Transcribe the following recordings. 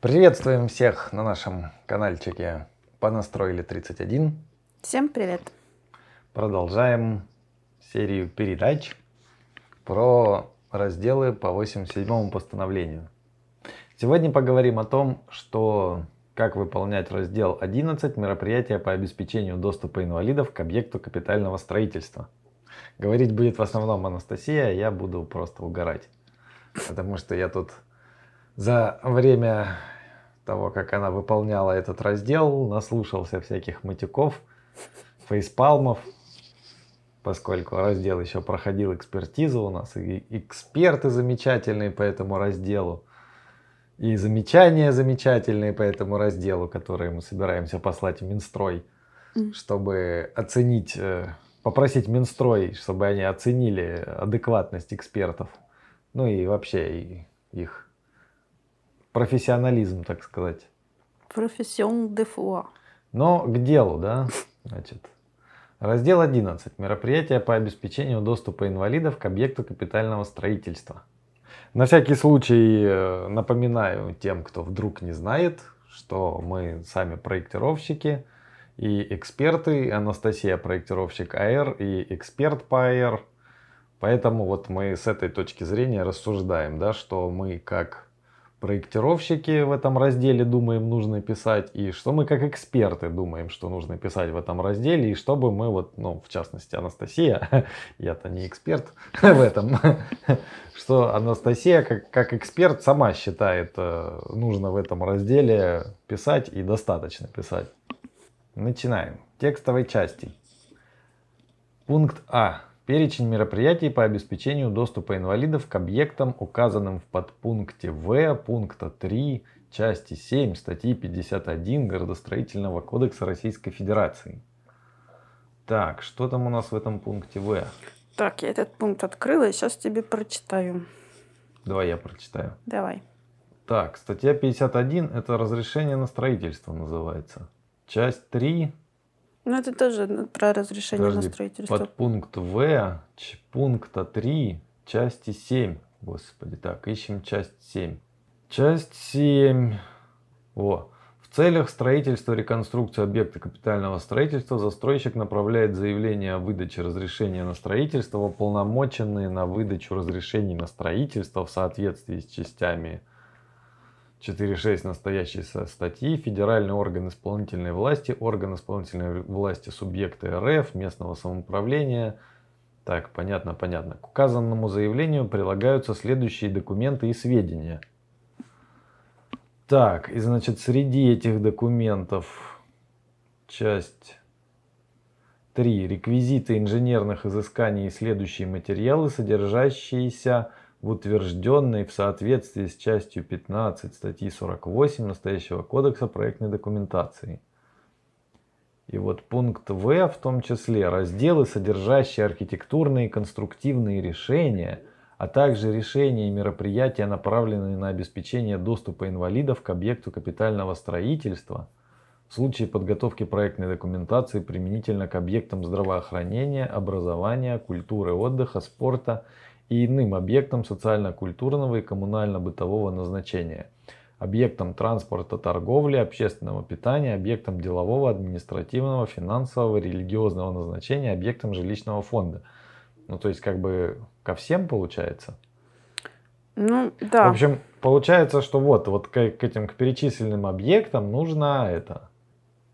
Приветствуем всех на нашем каналчике «Понастроили 31». Всем привет! Продолжаем серию передач про разделы по 87 постановлению. Сегодня поговорим о том, что как выполнять раздел 11 мероприятия по обеспечению доступа инвалидов к объекту капитального строительства. Говорить будет в основном Анастасия, а я буду просто угорать. Потому что я тут за время того, как она выполняла этот раздел, наслушался всяких матюков, фейспалмов, поскольку раздел еще проходил экспертизу у нас, и эксперты замечательные по этому разделу, и замечания замечательные по этому разделу, которые мы собираемся послать в Минстрой, чтобы оценить, э, попросить Минстрой, чтобы они оценили адекватность экспертов, ну и вообще их профессионализм, так сказать. Профессион де фуа. Но к делу, да, значит. Раздел 11. Мероприятия по обеспечению доступа инвалидов к объекту капитального строительства. На всякий случай э, напоминаю тем, кто вдруг не знает, что мы сами проектировщики и эксперты. Анастасия проектировщик АР и эксперт по АР. Поэтому вот мы с этой точки зрения рассуждаем, да, что мы как проектировщики в этом разделе думаем нужно писать, и что мы как эксперты думаем, что нужно писать в этом разделе, и чтобы мы вот, ну, в частности, Анастасия, я-то не эксперт в этом, что Анастасия как, как эксперт сама считает э, нужно в этом разделе писать и достаточно писать. Начинаем. Текстовой части. Пункт А. Перечень мероприятий по обеспечению доступа инвалидов к объектам, указанным в подпункте В пункта 3 части 7 статьи 51 Городостроительного кодекса Российской Федерации. Так, что там у нас в этом пункте В? Так, я этот пункт открыла и сейчас тебе прочитаю. Давай я прочитаю. Давай. Так, статья 51 это разрешение на строительство называется. Часть 3 ну, это тоже про разрешение Подожди, на строительство. Под пункт В, пункта 3, части 7. Господи, так, ищем часть 7. Часть 7. О. В целях строительства реконструкции объекта капитального строительства застройщик направляет заявление о выдаче разрешения на строительство, уполномоченные на выдачу разрешений на строительство в соответствии с частями 4.6 настоящей статьи федеральный орган исполнительной власти, орган исполнительной власти субъекта РФ, местного самоуправления. Так, понятно, понятно. К указанному заявлению прилагаются следующие документы и сведения. Так, и значит, среди этих документов часть 3. Реквизиты инженерных изысканий и следующие материалы, содержащиеся в утвержденной в соответствии с частью 15 статьи 48 настоящего кодекса проектной документации. И вот пункт В, в том числе разделы, содержащие архитектурные и конструктивные решения, а также решения и мероприятия, направленные на обеспечение доступа инвалидов к объекту капитального строительства в случае подготовки проектной документации применительно к объектам здравоохранения, образования, культуры, отдыха, спорта и иным объектам социально-культурного и коммунально-бытового назначения, объектам транспорта, торговли, общественного питания, объектам делового, административного, финансового, религиозного назначения, объектам жилищного фонда. Ну, то есть, как бы ко всем получается. Ну, да. В общем, получается, что вот, вот к, к этим к перечисленным объектам нужно это,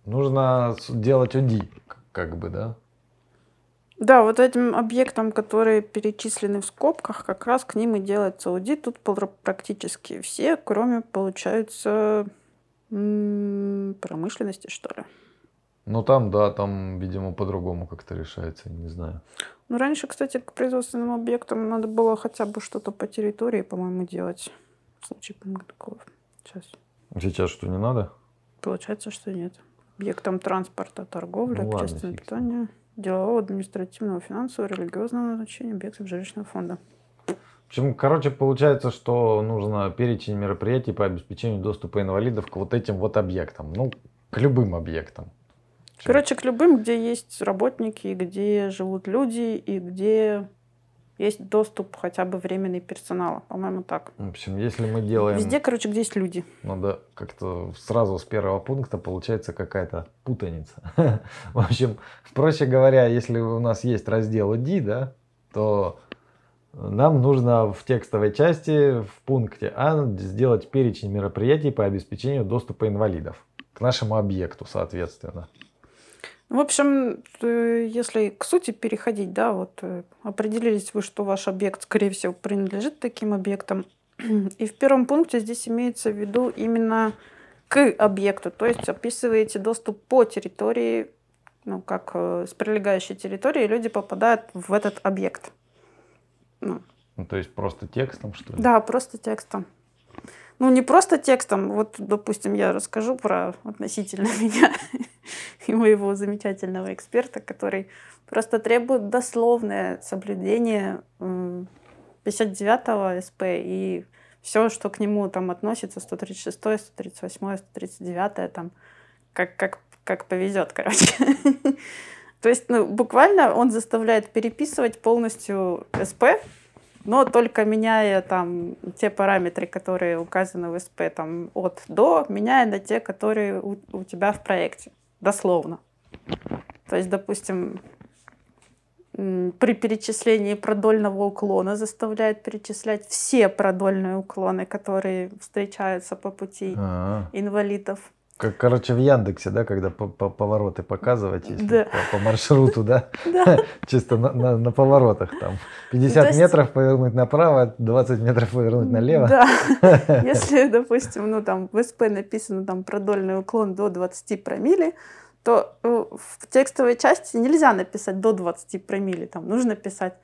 нужно делать УДИ, как бы, да? Да, вот этим объектам, которые перечислены в скобках, как раз к ним и делается аудит. Тут практически все, кроме, получается, промышленности, что ли. Ну там, да, там, видимо, по-другому как-то решается, не знаю. Ну, раньше, кстати, к производственным объектам надо было хотя бы что-то по территории, по-моему, делать. В случае такого. Сейчас. Сейчас что, не надо? Получается, что нет. Объектам транспорта, торговли, ну, общественного питания делового, административного, финансового, религиозного назначения объектов жилищного фонда. Общем, короче, получается, что нужно перечень мероприятий по обеспечению доступа инвалидов к вот этим вот объектам. Ну, к любым объектам. Короче, к любым, где есть работники, где живут люди и где есть доступ хотя бы временный персонала. По-моему, так. В общем, если мы делаем... Везде, короче, где есть люди. Надо как-то сразу с первого пункта получается какая-то путаница. В общем, проще говоря, если у нас есть раздел D, да, то нам нужно в текстовой части в пункте А сделать перечень мероприятий по обеспечению доступа инвалидов к нашему объекту, соответственно. В общем, э, если к сути переходить, да, вот э, определились вы, что ваш объект, скорее всего, принадлежит таким объектам. И в первом пункте здесь имеется в виду именно к объекту, то есть описываете доступ по территории, ну, как э, с прилегающей территории люди попадают в этот объект. Ну, ну то есть просто текстом, что ли? Да, просто текстом ну, не просто текстом. Вот, допустим, я расскажу про относительно меня и моего замечательного эксперта, который просто требует дословное соблюдение 59-го СП и все, что к нему там относится, 136, 138, 139, там, как, как, как повезет, короче. То есть, ну, буквально он заставляет переписывать полностью СП, но только меняя там те параметры, которые указаны в СП там, от до, меняя на те, которые у, у тебя в проекте, дословно. То есть, допустим, при перечислении продольного уклона заставляет перечислять все продольные уклоны, которые встречаются по пути А-а-а. инвалидов. Как, короче, в Яндексе, да, когда по, по повороты показывать, если да. по, по маршруту, да, чисто на, на, на поворотах там. 50 есть... метров повернуть направо, 20 метров повернуть налево. Да, если, допустим, ну там в СП написано там продольный уклон до 20 промилле, то э, в текстовой части нельзя написать до 20 промилле, там нужно писать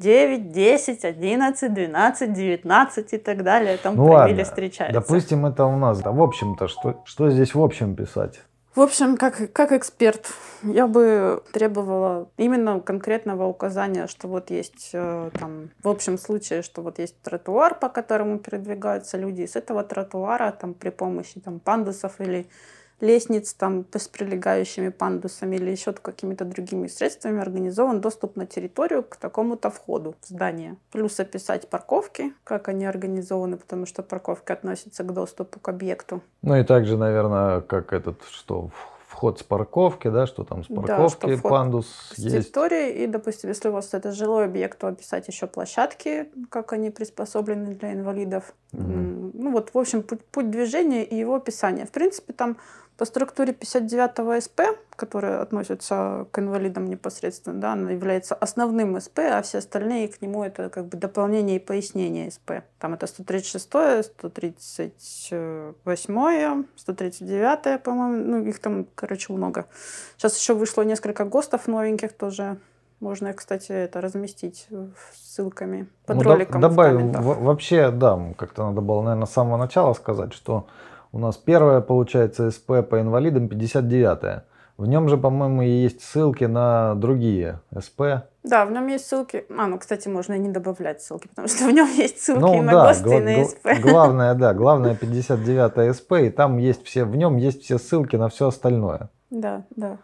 9, 10, 11, 12, 19 и так далее. Там ну ладно, встречается. Допустим, это у нас. Да, в общем-то, что, что здесь в общем писать? В общем, как, как эксперт, я бы требовала именно конкретного указания, что вот есть э, там, в общем случае, что вот есть тротуар, по которому передвигаются люди, и с этого тротуара там при помощи там пандусов или лестниц там с прилегающими пандусами или еще какими-то другими средствами организован доступ на территорию к такому-то входу в здание. Плюс описать парковки, как они организованы, потому что парковки относятся к доступу к объекту. Ну и также, наверное, как этот, что вход с парковки, да, что там с парковки, да, пандус с есть. территории. И, допустим, если у вас это жилой объект, то описать еще площадки, как они приспособлены для инвалидов. Угу. Ну вот, в общем, путь, путь движения и его описание. В принципе, там по структуре 59 СП, которая относится к инвалидам непосредственно, да, она является основным СП, а все остальные к нему это как бы дополнение и пояснение СП. Там это 136, 138, 139, по-моему, ну их там, короче, много. Сейчас еще вышло несколько ГОСТов новеньких тоже. Можно, кстати, это разместить ссылками под ну, роликом. Добавим, вообще, да, как-то надо было, наверное, с самого начала сказать, что у нас первое, получается, СП по инвалидам 59 В нем же, по-моему, есть ссылки на другие СП. Да, в нем есть ссылки. А, ну, кстати, можно и не добавлять ссылки, потому что в нем есть ссылки ну, на да, ГОСТ и на СП. Главное, да, главное 59 СП, и там есть все, в нем есть все ссылки на все остальное. Да, да.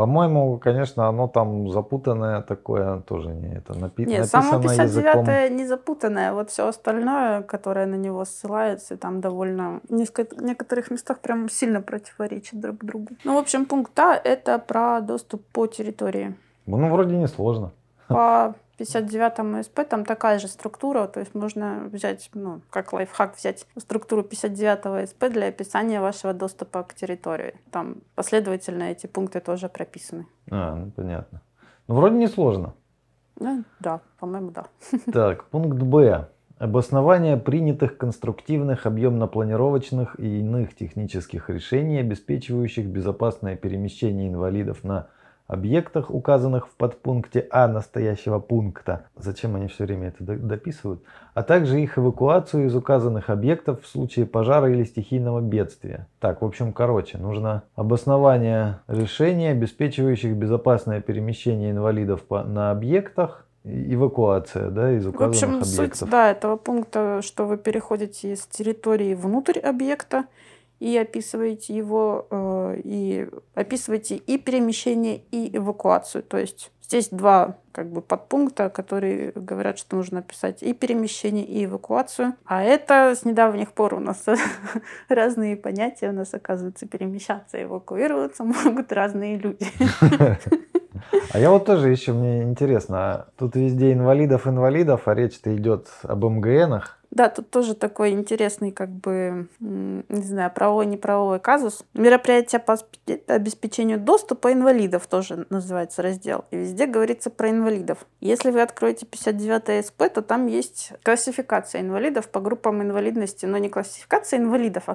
По-моему, конечно, оно там запутанное такое, тоже не это напи- Нет, написано само 59 языком... не запутанное, вот все остальное, которое на него ссылается, там довольно в некоторых местах прям сильно противоречит друг другу. Ну, в общем, пункт А — это про доступ по территории. Ну, вроде не сложно. По 59 СП там такая же структура, то есть можно взять, ну, как лайфхак, взять структуру 59 СП для описания вашего доступа к территории. Там последовательно эти пункты тоже прописаны. А, ну понятно. Ну, вроде не сложно. Да, да, по-моему, да. Так, пункт Б. Обоснование принятых конструктивных, объемно-планировочных и иных технических решений, обеспечивающих безопасное перемещение инвалидов на объектах, указанных в подпункте А настоящего пункта, зачем они все время это дописывают, а также их эвакуацию из указанных объектов в случае пожара или стихийного бедствия. Так, в общем, короче, нужно обоснование решений, обеспечивающих безопасное перемещение инвалидов по, на объектах, эвакуация да, из указанных в общем, объектов. Суть да, этого пункта, что вы переходите из территории внутрь объекта и описываете его, э, и описываете и перемещение, и эвакуацию. То есть здесь два как бы подпункта, которые говорят, что нужно писать и перемещение, и эвакуацию. А это с недавних пор у нас разные понятия. У нас, оказывается, перемещаться и эвакуироваться могут разные люди. А я вот тоже еще, мне интересно, а тут везде инвалидов, инвалидов, а речь-то идет об МГНах. Да, тут тоже такой интересный, как бы, не знаю, правовой, неправовой казус. Мероприятие по обеспечению доступа инвалидов тоже называется раздел. И везде говорится про инвалидов. Если вы откроете 59 СП, то там есть классификация инвалидов по группам инвалидности, но не классификация инвалидов, а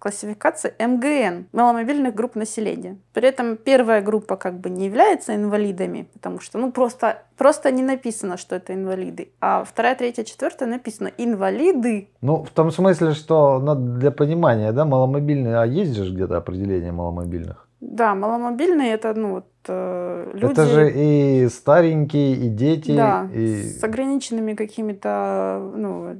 классификация МГН, маломобильных групп населения. При этом первая группа как бы не является инвалидами, потому что, ну, просто, просто не написано, что это инвалиды. А вторая, третья, четвертая написано инвалиды инвалиды. Ну, в том смысле, что для понимания, да, маломобильные, а есть же где-то определение маломобильных? Да, маломобильные это, ну, вот, э, люди... Это же и старенькие, и дети. Да, и... с ограниченными какими-то, ну,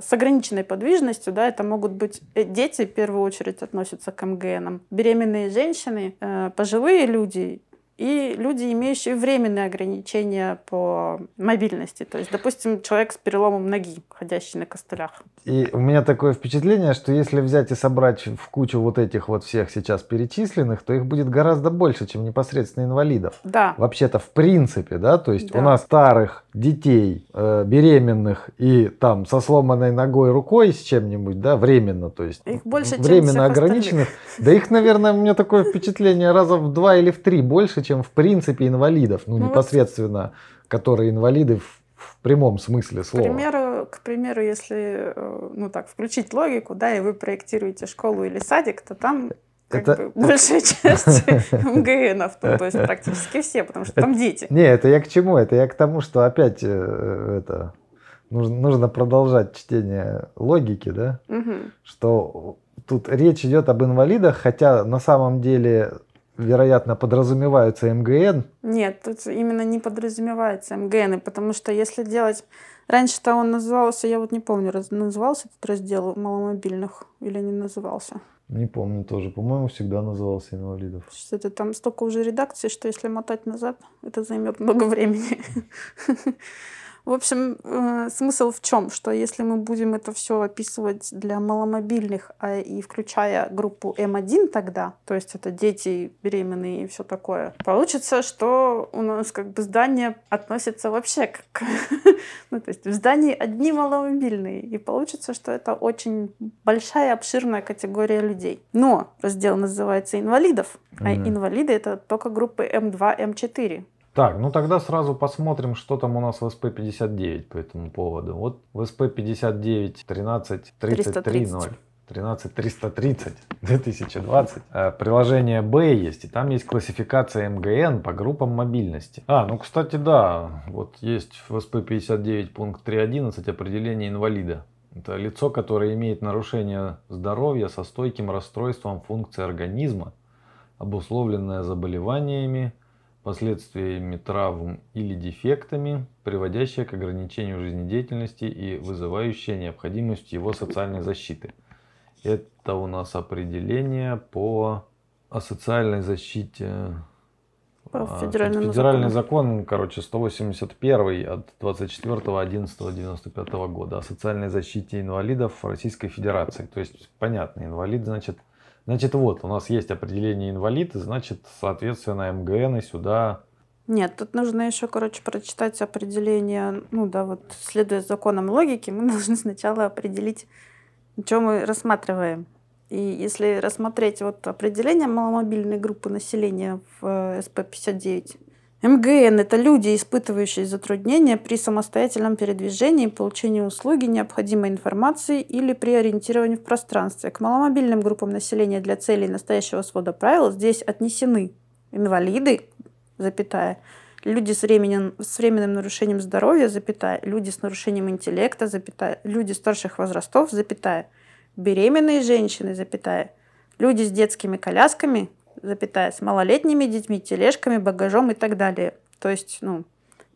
с ограниченной подвижностью, да, это могут быть э, дети, в первую очередь, относятся к МГНам, беременные женщины, э, пожилые люди и люди, имеющие временные ограничения по мобильности. То есть, допустим, человек с переломом ноги, ходящий на костылях. И у меня такое впечатление, что если взять и собрать в кучу вот этих вот всех сейчас перечисленных, то их будет гораздо больше, чем непосредственно инвалидов. Да. Вообще-то в принципе, да, то есть да. у нас старых, детей, э, беременных и там со сломанной ногой, рукой с чем-нибудь, да, временно, то есть их больше, временно ограниченных. Да их, наверное, у меня такое впечатление раза в два или в три больше, чем в принципе инвалидов, ну, ну непосредственно, вот... которые инвалиды в, в прямом смысле слова. К примеру, к примеру, если э, ну так включить логику, да, и вы проектируете школу или садик, то там как это... бы большая часть МГНов, ну, то есть практически все, потому что там дети. Не, это я к чему? Это я к тому, что опять э, это нужно, нужно продолжать чтение логики, да, угу. что тут речь идет об инвалидах, хотя на самом деле вероятно, подразумеваются МГН? Нет, тут именно не подразумевается МГН, потому что если делать... Раньше-то он назывался, я вот не помню, назывался этот раздел маломобильных или не назывался? Не помню тоже. По-моему, всегда назывался инвалидов. Что-то там столько уже редакций, что если мотать назад, это займет много времени. В общем, э, смысл в чем? Что если мы будем это все описывать для маломобильных, а и включая группу М1 тогда, то есть это дети беременные и все такое, получится, что у нас как бы здание относится вообще к... ну, то есть в здании одни маломобильные, и получится, что это очень большая, обширная категория людей. Но раздел называется инвалидов, а инвалиды это только группы М2, М4. Так, ну тогда сразу посмотрим, что там у нас в СП-59 по этому поводу. Вот в СП-59 13 33 0. 13 330 2020. Приложение Б есть, и там есть классификация МГН по группам мобильности. А, ну кстати, да, вот есть в СП-59 пункт 3.11 определение инвалида. Это лицо, которое имеет нарушение здоровья со стойким расстройством функции организма, обусловленное заболеваниями, последствиями травм или дефектами, приводящие к ограничению жизнедеятельности и вызывающие необходимость его социальной защиты. Это у нас определение по социальной защите. По а, федеральному Федеральный закону. закон, короче, 181 от 24.11.95 года о социальной защите инвалидов Российской Федерации. То есть, понятно, инвалид, значит, Значит, вот, у нас есть определение инвалид, значит, соответственно, МГН и сюда... Нет, тут нужно еще, короче, прочитать определение, ну да, вот, следуя законам логики, мы должны сначала определить, что мы рассматриваем. И если рассмотреть вот определение маломобильной группы населения в э, СП-59, МГН – это люди, испытывающие затруднения при самостоятельном передвижении получении услуги, необходимой информации или при ориентировании в пространстве. К маломобильным группам населения для целей настоящего свода правил здесь отнесены инвалиды, запятая, люди с временем, с временным нарушением здоровья, запятая, люди с нарушением интеллекта, запятая, люди старших возрастов, запятая, беременные женщины, запятая, люди с детскими колясками, запятая, с малолетними детьми, тележками, багажом и так далее. То есть, ну,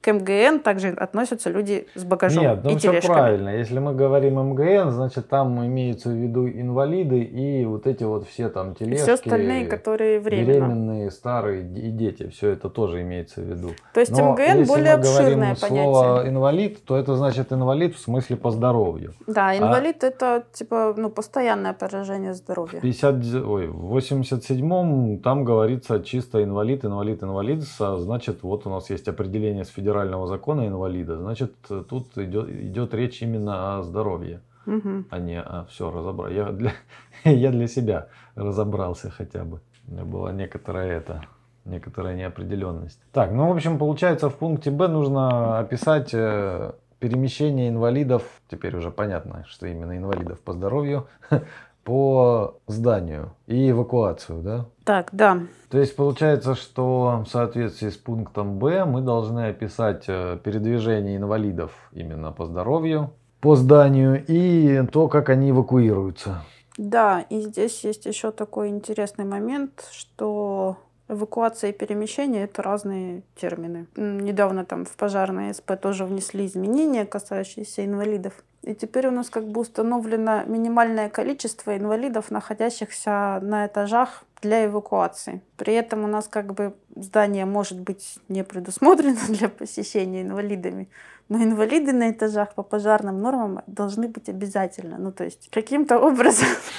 к МГН также относятся люди с багажом Нет, ну и все тележками. правильно. Если мы говорим МГН, значит там имеются в виду инвалиды и вот эти вот все там И тележки. все остальные, которые временно. Беременные, старые и дети, все это тоже имеется в виду. То есть Но МГН если более мы говорим обширное слово понятие. инвалид, то это значит инвалид в смысле по здоровью. Да, инвалид это типа ну постоянное поражение здоровья. 50, ой, в 87-м там говорится чисто инвалид, инвалид, инвалид. Значит, вот у нас есть определение с федерального закона инвалида. Значит, тут идет, идет речь именно о здоровье, Мгм. а не о все разобрать. Я для, я для себя разобрался хотя бы. У меня была некоторая это, некоторая неопределенность. Так, ну, в общем, получается, в пункте Б нужно описать э, перемещение инвалидов, теперь уже понятно, что именно инвалидов по здоровью, по зданию и эвакуацию, да? Так, да. То есть получается, что в соответствии с пунктом Б мы должны описать э, передвижение инвалидов именно по здоровью, по зданию и то, как они эвакуируются. Да, и здесь есть еще такой интересный момент, что эвакуация и перемещение это разные термины. Недавно там в пожарное СП тоже внесли изменения, касающиеся инвалидов. И теперь у нас как бы установлено минимальное количество инвалидов, находящихся на этажах для эвакуации. При этом у нас как бы здание может быть не предусмотрено для посещения инвалидами, но инвалиды на этажах по пожарным нормам должны быть обязательно. Ну, то есть каким-то образом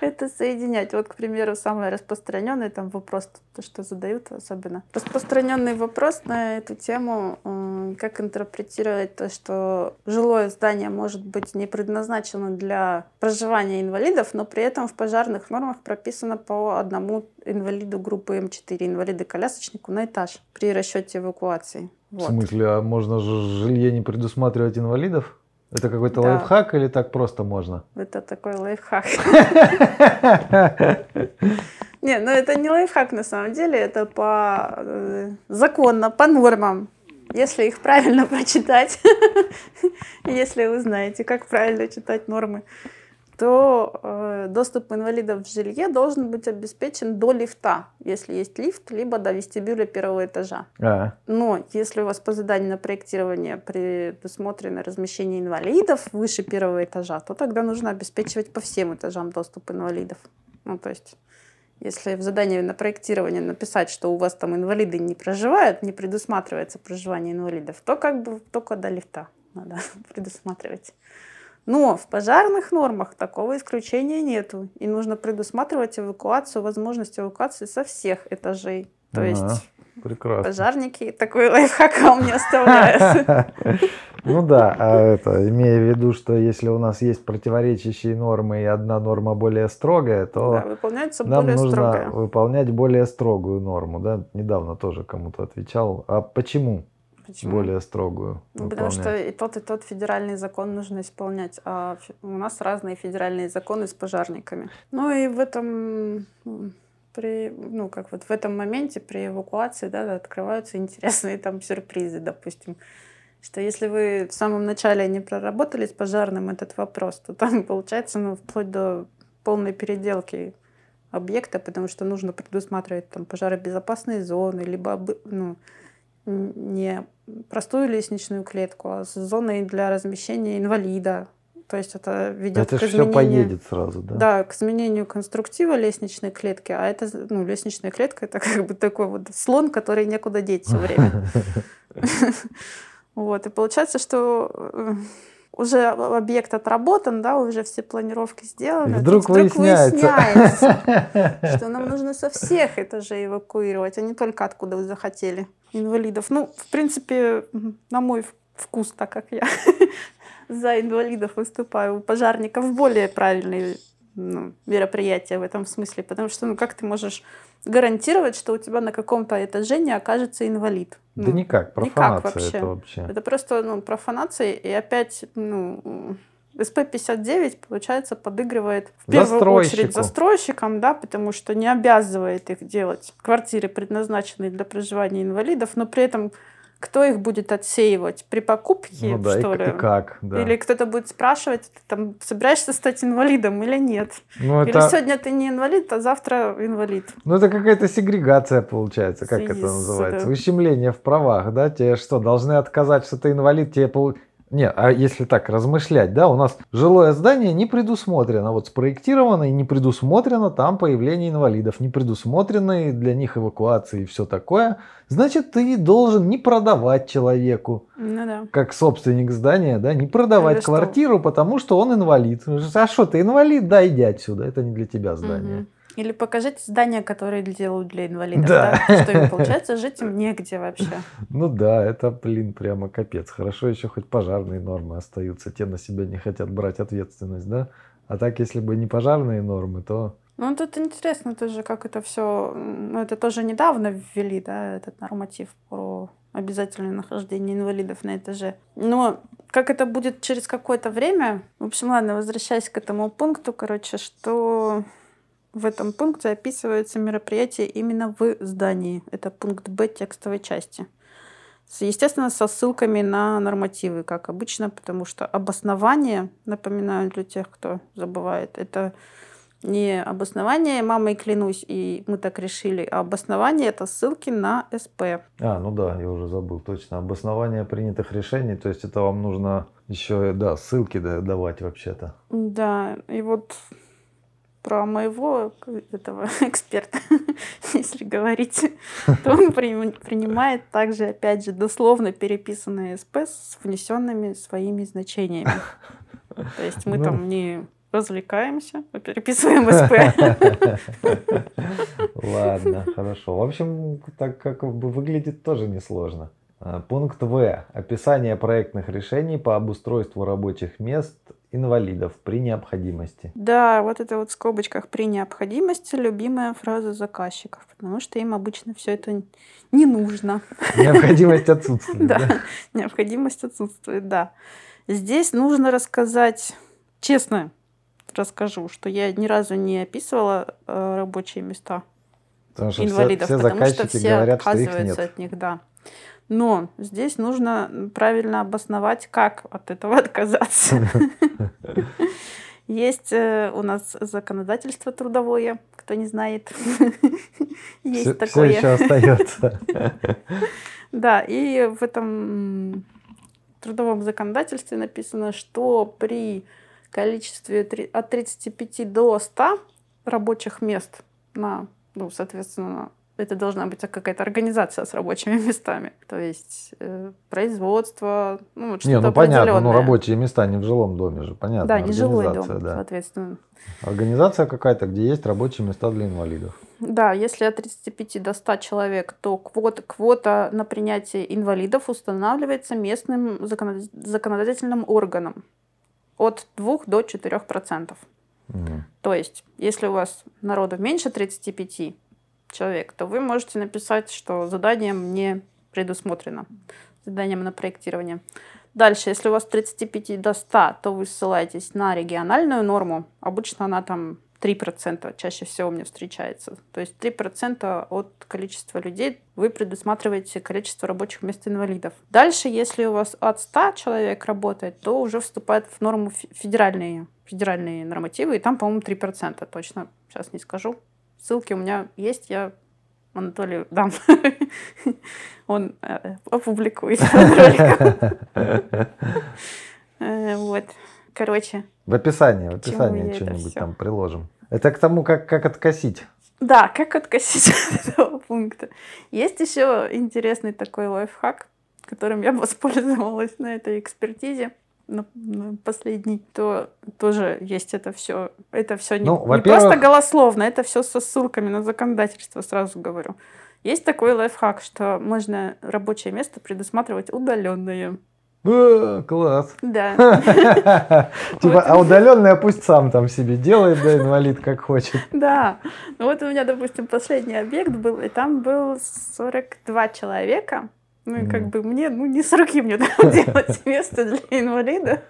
это соединять. Вот, к примеру, самый распространенный там вопрос, то, что задают особенно. Распространенный вопрос на эту тему, как интерпретировать то, что жилое здание может быть не предназначено для проживания инвалидов, но при этом в пожарных нормах прописано по одному инвалиду группы М4, инвалиды-колясочнику на этаж при расчете эвакуации. В Вот. смысле, а можно же жилье не предусматривать инвалидов? Это какой-то Да. лайфхак или так просто можно? Это такой лайфхак. Не, ну это не лайфхак на самом деле, это по э, законно, по нормам. Если их правильно прочитать, если вы знаете, как правильно читать нормы, то э, доступ инвалидов в жилье должен быть обеспечен до лифта, если есть лифт, либо до вестибюля первого этажа. А, Но если у вас по заданию на проектирование предусмотрено размещение инвалидов выше первого этажа, то тогда нужно обеспечивать по всем этажам доступ инвалидов. Ну, то есть, если в задании на проектирование написать, что у вас там инвалиды не проживают, не предусматривается проживание инвалидов, то как бы только до лифта надо предусматривать. Но в пожарных нормах такого исключения нету. И нужно предусматривать эвакуацию, возможность эвакуации со всех этажей. То Ага. есть прекрасно. Пожарники такой лайфхак вам не оставляют. Ну да, а это, имея в виду, что если у нас есть противоречащие нормы и одна норма более строгая, Да, то выполняется нам нужно строгое. выполнять более строгую норму. Да? Недавно тоже кому-то отвечал. А почему Почему? более строгую? Ну, потому что и тот, и тот федеральный закон нужно исполнять. А у нас разные федеральные законы с пожарниками. Ну и в этом при, ну, как вот в этом моменте при эвакуации, да, открываются интересные там сюрпризы, допустим. Что если вы в самом начале не проработали с пожарным этот вопрос, то там получается, ну, вплоть до полной переделки объекта, потому что нужно предусматривать там пожаробезопасные зоны, либо ну, не простую лестничную клетку, а с зоной для размещения инвалида. То есть это ведет Это к же все изменению... поедет сразу, да? Да, к изменению конструктива лестничной клетки, а это, ну, лестничная клетка это как бы такой вот слон, который некуда деть все время. Вот, и получается, что э, уже объект отработан, да, уже все планировки сделаны. И вдруг тут выясняется. выясняется, что нам нужно со всех этажей эвакуировать, а не только откуда вы захотели инвалидов. Ну, в принципе, на мой вкус, так как я за инвалидов выступаю, у пожарников более правильные ну, мероприятия в этом смысле, потому что ну как ты можешь гарантировать, что у тебя на каком-то этаже не окажется инвалид? Да Ну, никак, никак профанация вообще. это вообще. Это просто ну, профанация, и опять ну, СП-59, получается, подыгрывает в первую очередь застройщикам, да, потому что не обязывает их делать квартиры, предназначенные для проживания инвалидов, но при этом кто их будет отсеивать? При покупке, Ну да, что и, ли? и как, да. Или кто-то будет спрашивать, ты там собираешься стать инвалидом или нет? ну, Или это, сегодня ты не инвалид, а завтра инвалид. ну, это какая-то сегрегация получается. Как это называется? э, Ущемление в правах, да? Тебе что, должны отказать, что ты инвалид, тебе пол... Не, а если так размышлять, да, у нас жилое здание не предусмотрено, вот спроектировано и не предусмотрено там появление инвалидов, не предусмотрены для них эвакуации и все такое, значит, ты должен не продавать человеку, Ну да. как собственник здания, да, не продавать что? квартиру, потому что он инвалид. А что ты инвалид, да, иди отсюда, это не для тебя здание. Мгм. Или покажите здания, которые делают для инвалидов. Да. Да. Что им получается, жить им негде вообще. Ну да, это, блин, прямо капец. Хорошо еще хоть пожарные нормы остаются, те на себя не хотят брать ответственность, да? А так, если бы не пожарные нормы, то... Ну, тут интересно тоже, как это все... Ну, это тоже недавно ввели, да, этот норматив про обязательное нахождение инвалидов на этаже. Но как это будет через какое-то время... В общем, ладно, возвращаясь к этому пункту, короче, что в этом пункте описывается мероприятие именно в здании. Это пункт Б текстовой части. Естественно, со ссылками на нормативы, как обычно, потому что обоснование, напоминаю для тех, кто забывает, это не обоснование «мамой клянусь» и мы так решили, а обоснование — это ссылки на СП. А, ну да, я уже забыл, точно. Обоснование принятых решений, то есть это вам нужно еще, да, ссылки да- давать вообще-то. Да, и вот про моего этого эксперта, если говорить, то он при- принимает также, опять же, дословно переписанные СП с внесенными своими значениями. То есть мы Ну. там не развлекаемся, а переписываем СП. Ладно, хорошо. В общем, так как бы выглядит тоже несложно. А, Пункт В. Описание проектных решений по обустройству рабочих мест инвалидов при необходимости. Да, вот это вот в скобочках при необходимости любимая фраза заказчиков, потому что им обычно все это не нужно. Необходимость отсутствует. Да, необходимость отсутствует, да. Здесь нужно рассказать, честно расскажу, что я ни разу не описывала э, рабочие места Потому что инвалидов, все потому что заказчики все говорят, что их отказываются нет. от них, да. Но здесь нужно правильно обосновать, как от этого отказаться. Есть э, у нас законодательство трудовое, кто не знает. Есть Все, такое. еще остается. Да, и в этом трудовом законодательстве написано, что при количестве от 35 до 100 рабочих мест на, ну, соответственно, это должна быть какая-то организация с рабочими местами. То есть э, производство, ну, вот Не, что-то ну понятно, ну определенное. рабочие места не в жилом доме же, понятно. Да, не жилой дом, да. соответственно. Организация какая-то, где есть рабочие места для инвалидов. Да, если от 35 до 100 человек, то квота, квота на принятие инвалидов устанавливается местным законод- законодательным органом от 2 до 4 процентов. Мгм. То есть, если у вас народу меньше 35 человек, то вы можете написать, что заданием не предусмотрено, заданием на проектирование. Дальше, если у вас 35 до 100, то вы ссылаетесь на региональную норму. Обычно она там 3%, чаще всего мне встречается. То есть 3% от количества людей вы предусматриваете количество рабочих мест инвалидов. Дальше, если у вас от 100 человек работает, то уже вступают в норму фе- федеральные, федеральные нормативы, и там, по-моему, 3%, точно сейчас не скажу. Ссылки у меня есть, я Анатолию дам. Он э, опубликует. Э, Вот. Короче, В описании, в описании что-нибудь там приложим. Это к тому, как, как откосить. Да, как откосить от этого пункта. Есть еще интересный такой лайфхак, которым я воспользовалась на этой экспертизе последней, то тоже есть это все. Это все не, Ну, не просто голословно, это все со ссылками на законодательство, сразу говорю. Есть такой лайфхак, что можно рабочее место предусматривать удаленное. Э, Класс. Да. Типа, а удаленная пусть сам там себе делает, да, инвалид как хочет. Да. Ну вот у меня, допустим, последний объект был, и там был 42 человека. Ну и как бы мне, ну не с руки мне там делать место для инвалида.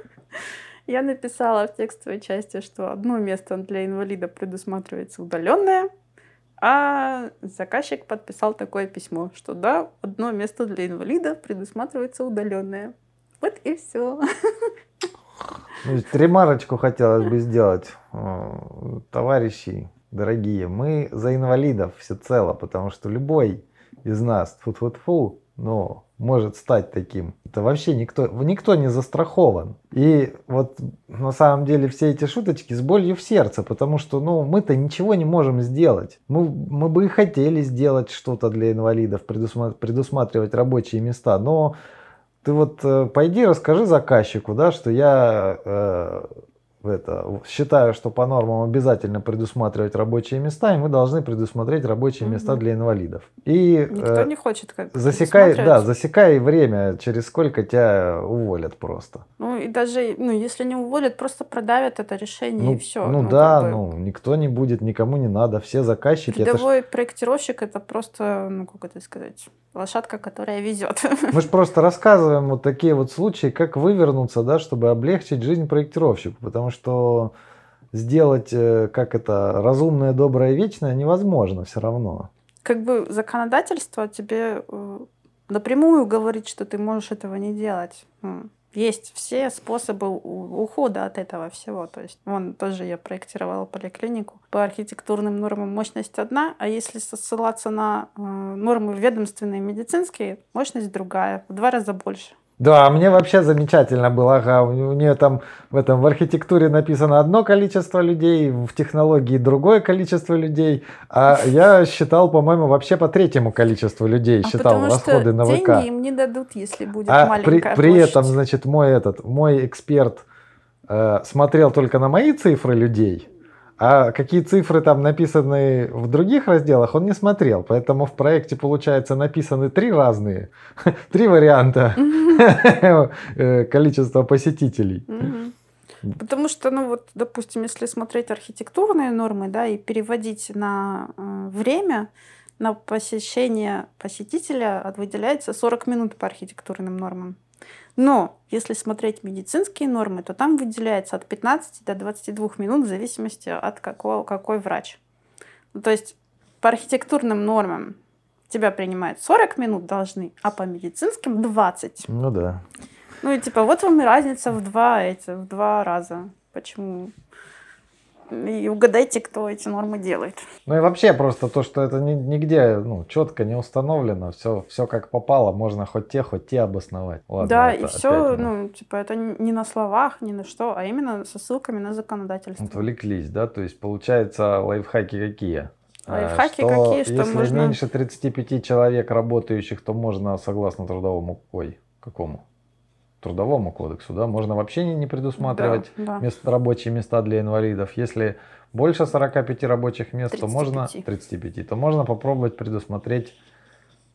Я написала в текстовой части, что одно место для инвалида предусматривается удаленное, А заказчик подписал такое письмо, что да, одно место для инвалида предусматривается удаленное. Вот и все. Ну, ремарочку хотелось бы сделать. Товарищи, дорогие, мы за инвалидов всецело, потому что любой из нас, фу-фу-фу, но может стать таким. Это вообще никто, никто не застрахован. И вот на самом деле все эти шуточки с болью в сердце, потому что ну, мы-то ничего не можем сделать. Мы, мы бы и хотели сделать что-то для инвалидов, предусматривать рабочие места, но ты вот э, пойди расскажи заказчику, да, что я э, это, считаю, что по нормам обязательно предусматривать рабочие места, и мы должны предусмотреть рабочие угу. места для инвалидов. И, Никто э, не хочет как засекай, да, засекай время, через сколько тебя уволят просто. Ну и даже, ну если не уволят, просто продавят это решение ну, и все. Ну, ну да, бы... ну никто не будет, никому не надо, все заказчики. Рядовой это проектировщик это просто, ну как это сказать, лошадка, которая везет. Мы же просто рассказываем вот такие вот случаи, как вывернуться, да, чтобы облегчить жизнь проектировщику, потому что сделать, э, как это, разумное, доброе, вечное невозможно все равно. Как бы законодательство тебе э, напрямую говорит, что ты можешь этого не делать. Есть все способы ухода от этого всего. То есть, вон тоже я проектировала поликлинику. По архитектурным нормам мощность одна, а если ссылаться на э, нормы ведомственные медицинские, мощность другая, в два раза больше. Да, мне вообще замечательно было. Ага, у нее там в этом в архитектуре написано одно количество людей, в технологии другое количество людей, а я считал, по-моему, вообще по третьему количеству людей а считал расходы на ВК. деньги им не дадут, если будет а маленькая при, при этом, значит, мой этот, мой эксперт э, смотрел только на мои цифры людей а какие цифры там написаны в других разделах, он не смотрел. Поэтому в проекте, получается, написаны три разные, три варианта э, количества посетителей. Потому что, ну вот, допустим, если смотреть архитектурные нормы, да, и переводить на э, время, на посещение посетителя выделяется 40 минут по архитектурным нормам. Но если смотреть медицинские нормы, то там выделяется от 15 до 22 минут в зависимости от какого, какой врач. Ну, то есть по архитектурным нормам тебя принимают 40 минут должны, а по медицинским 20. Ну да. Ну и типа вот вам и разница в два, эти, в два раза. Почему и угадайте, кто эти нормы делает. Ну и вообще просто то, что это нигде ну, четко не установлено, все, все как попало, можно хоть те, хоть те обосновать. Ладно, да, и все, опять, ну, типа, это не на словах, не на что, а именно со ссылками на законодательство. Отвлеклись, да, то есть получается лайфхаки какие? Лайфхаки что, какие, что если можно... меньше 35 человек работающих, то можно согласно трудовому, ой, какому? Трудовому кодексу, да, можно вообще не, предусматривать да, да. Мест, рабочие места для инвалидов. Если больше 45 рабочих мест, 35. то можно 35, то можно попробовать предусмотреть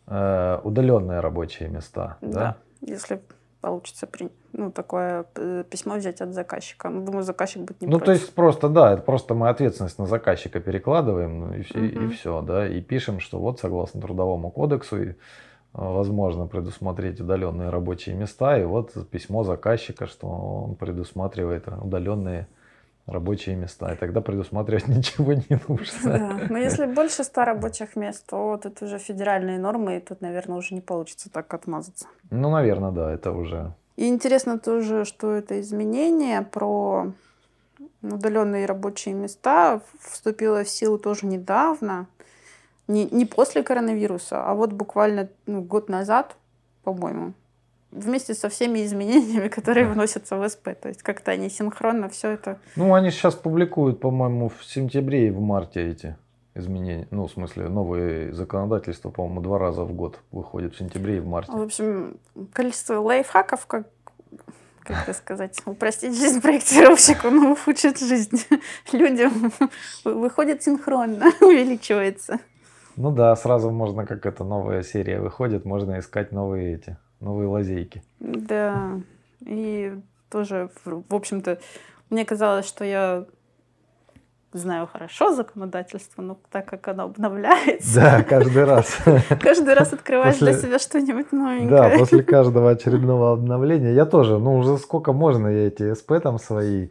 э, удаленные рабочие места. Да, да? если получится при, ну, такое э, письмо взять от заказчика. Ну, думаю, заказчик будет не Ну, против. то есть просто, да, это просто мы ответственность на заказчика перекладываем, ну, и, все, угу. и все, да, и пишем, что вот согласно трудовому кодексу и возможно предусмотреть удаленные рабочие места. И вот письмо заказчика, что он предусматривает удаленные рабочие места. И тогда предусматривать ничего не нужно. Да. Но если больше 100 рабочих мест, то вот это уже федеральные нормы, и тут, наверное, уже не получится так отмазаться. Ну, наверное, да, это уже. И интересно тоже, что это изменение про удаленные рабочие места вступило в силу тоже недавно. Не, не после коронавируса, а вот буквально ну, год назад, по-моему, вместе со всеми изменениями, которые вносятся в СП. То есть как-то они синхронно все это... Ну, они сейчас публикуют, по-моему, в сентябре и в марте эти изменения. Ну, в смысле, новые законодательства, по-моему, два раза в год выходят в сентябре и в марте. В общем, количество лайфхаков, как как это сказать, упростить жизнь проектировщику, но ухудшить жизнь людям, выходит синхронно, увеличивается. Ну да, сразу можно, как это новая серия выходит, можно искать новые эти, новые лазейки. Да, и тоже, в общем-то, мне казалось, что я знаю хорошо законодательство, но так как оно обновляется. Да, каждый раз. Каждый раз открываешь после, для себя что-нибудь новенькое. Да, после каждого очередного обновления. Я тоже, ну уже сколько можно, я эти СП там свои,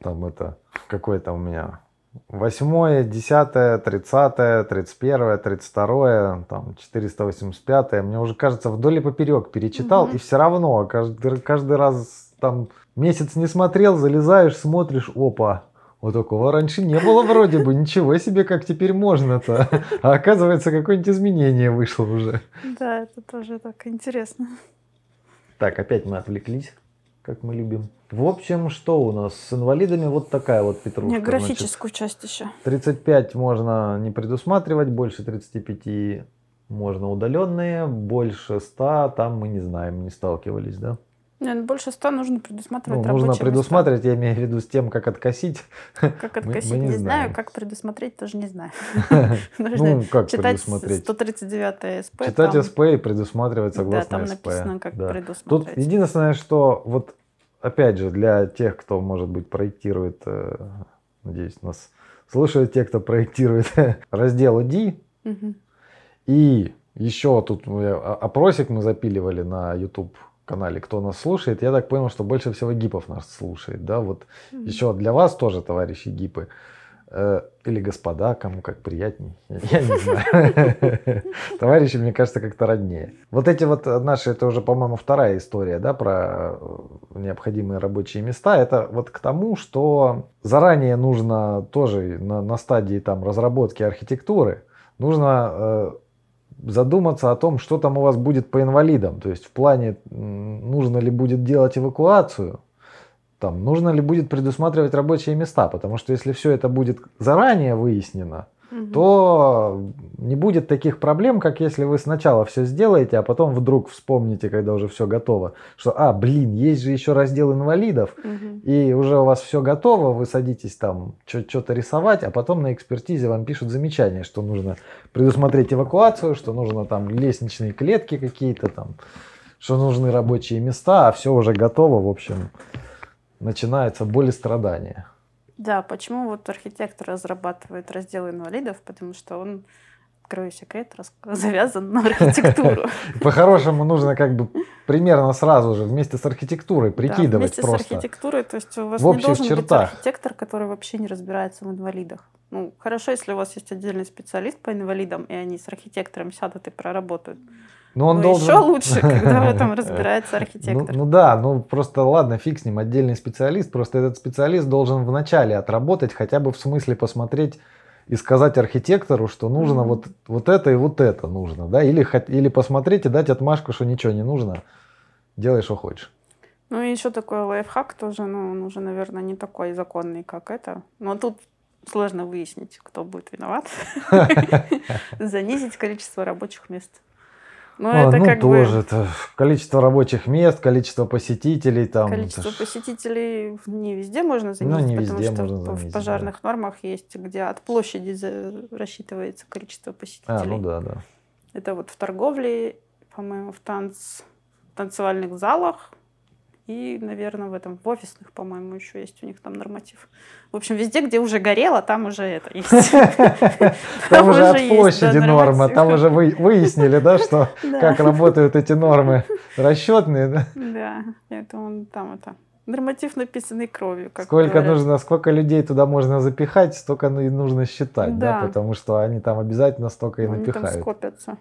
там это, какой там у меня Восьмое, десятое, тридцатое, тридцать первое, тридцать второе, там, 485 Мне уже кажется, вдоль и поперек перечитал, и все равно каждый, каждый раз там месяц не смотрел, залезаешь, смотришь, опа, вот такого раньше не было вроде бы, ничего себе, как теперь можно-то. А оказывается, какое-нибудь изменение вышло уже. Да, это тоже так интересно. Так, опять мы отвлеклись, как мы любим. В общем, что у нас с инвалидами? Вот такая вот петрушка. Не, графическую значит, часть еще. 35 можно не предусматривать, больше 35 можно удаленные, больше 100 там мы не знаем, не сталкивались, да? Нет, ну, больше 100 нужно предусматривать ну, Нужно предусматривать, места. я имею в виду с тем, как откосить. Как откосить, мы, мы не, не знаю, как предусмотреть, тоже не знаю. Ну, как предусмотреть? 139 СП. Читать СП и предусматривать согласно СП. Да, там написано, как предусмотреть. Тут единственное, что вот опять же, для тех, кто, может быть, проектирует, э, надеюсь, нас слушают те, кто проектирует раздел D. И еще тут опросик мы запиливали на YouTube канале, кто нас слушает. Я так понял, что больше всего гипов нас слушает. Да, вот еще для вас тоже, товарищи гипы. Э, или господа, кому как приятней. Я не знаю. Товарищи, мне кажется, как-то роднее. Вот эти вот наши, это уже, по-моему, вторая история, да, про э, необходимые рабочие места. Это вот к тому, что заранее нужно тоже на, на стадии там разработки архитектуры, нужно э, задуматься о том, что там у вас будет по инвалидам. То есть в плане, нужно ли будет делать эвакуацию, там, нужно ли будет предусматривать рабочие места, потому что если все это будет заранее выяснено, угу. то не будет таких проблем, как если вы сначала все сделаете, а потом вдруг вспомните, когда уже все готово, что, а, блин, есть же еще раздел инвалидов, угу. и уже у вас все готово, вы садитесь там что-то рисовать, а потом на экспертизе вам пишут замечание, что нужно предусмотреть эвакуацию, что нужно там лестничные клетки какие-то там, что нужны рабочие места, а все уже готово, в общем начинается боль и страдания. Да, почему вот архитектор разрабатывает раздел инвалидов? Потому что он, открою секрет, завязан на архитектуру. По-хорошему нужно как бы примерно сразу же вместе с архитектурой прикидывать да, вместе просто. с архитектурой, то есть у вас не должен чертах. быть архитектор, который вообще не разбирается в инвалидах. Ну, хорошо, если у вас есть отдельный специалист по инвалидам, и они с архитектором сядут и проработают. Но он Но должен... еще лучше, когда в этом разбирается архитектор. Ну, ну да, ну просто ладно, фиг с ним, отдельный специалист. Просто этот специалист должен вначале отработать, хотя бы в смысле посмотреть и сказать архитектору, что нужно mm-hmm. вот, вот это и вот это нужно, да, или, или посмотреть и дать отмашку, что ничего не нужно, делай, что хочешь. Ну и еще такой лайфхак тоже, ну, он уже, наверное, не такой законный, как это. Но тут сложно выяснить, кто будет виноват. Занизить количество рабочих мест. Ну, а, это ну как тоже, бы... это количество рабочих мест, количество посетителей там. Количество это... посетителей не везде можно занизить, ну, не потому везде что можно занизить, в пожарных да. нормах есть, где от площади рассчитывается количество посетителей. А, ну да, да. Это вот в торговле, по-моему, в танц... танцевальных залах, и, наверное, в этом в офисных, по-моему, еще есть у них там норматив. В общем, везде, где уже горело, там уже это есть. Там уже от площади норма, там уже выяснили, да, что как работают эти нормы расчетные, да? Да, это он там это Норматив написанный кровью. Как сколько говорят. нужно, сколько людей туда можно запихать, столько нужно считать, да. да, потому что они там обязательно столько и напихают. Они там скопятся.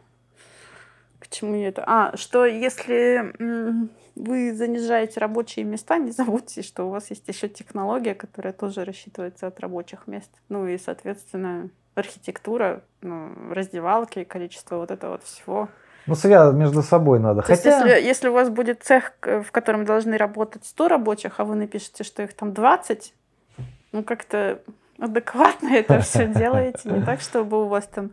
К чему это? А, что если вы занижаете рабочие места, не забудьте, что у вас есть еще технология, которая тоже рассчитывается от рабочих мест. Ну и, соответственно, архитектура, ну, раздевалки, количество вот этого вот всего. Ну, связано между собой надо. То Хотя... есть, если, если у вас будет цех, в котором должны работать 100 рабочих, а вы напишете, что их там 20, ну, как-то адекватно это все делаете. Не так, чтобы у вас там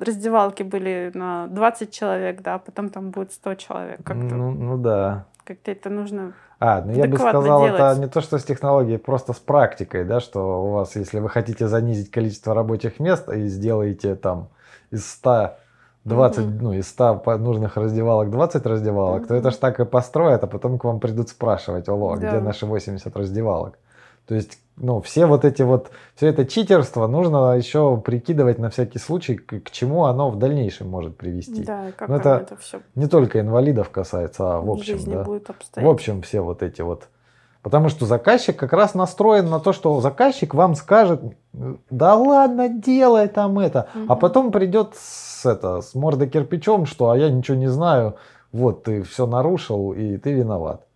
раздевалки были на 20 человек, да, а потом там будет 100 человек. Как-то, ну, ну да. Как-то это нужно А, ну я бы сказал, делать. это не то, что с технологией, просто с практикой, да, что у вас, если вы хотите занизить количество рабочих мест и сделаете там из 100 20, mm-hmm. ну, из 100 нужных раздевалок 20 раздевалок, mm-hmm. то это ж так и построят, а потом к вам придут спрашивать, алло, да. где наши 80 раздевалок? То есть, ну, все вот эти вот, все это читерство нужно еще прикидывать на всякий случай, к, к чему оно в дальнейшем может привести. Да, как Но это, это все не только инвалидов касается, а в, общем, да. Будет в общем, все вот эти вот. Потому что заказчик как раз настроен на то, что заказчик вам скажет, Да ладно, делай там это. А Мгм. потом придет с, это, с мордой кирпичом, что а я ничего не знаю, вот ты все нарушил и ты виноват.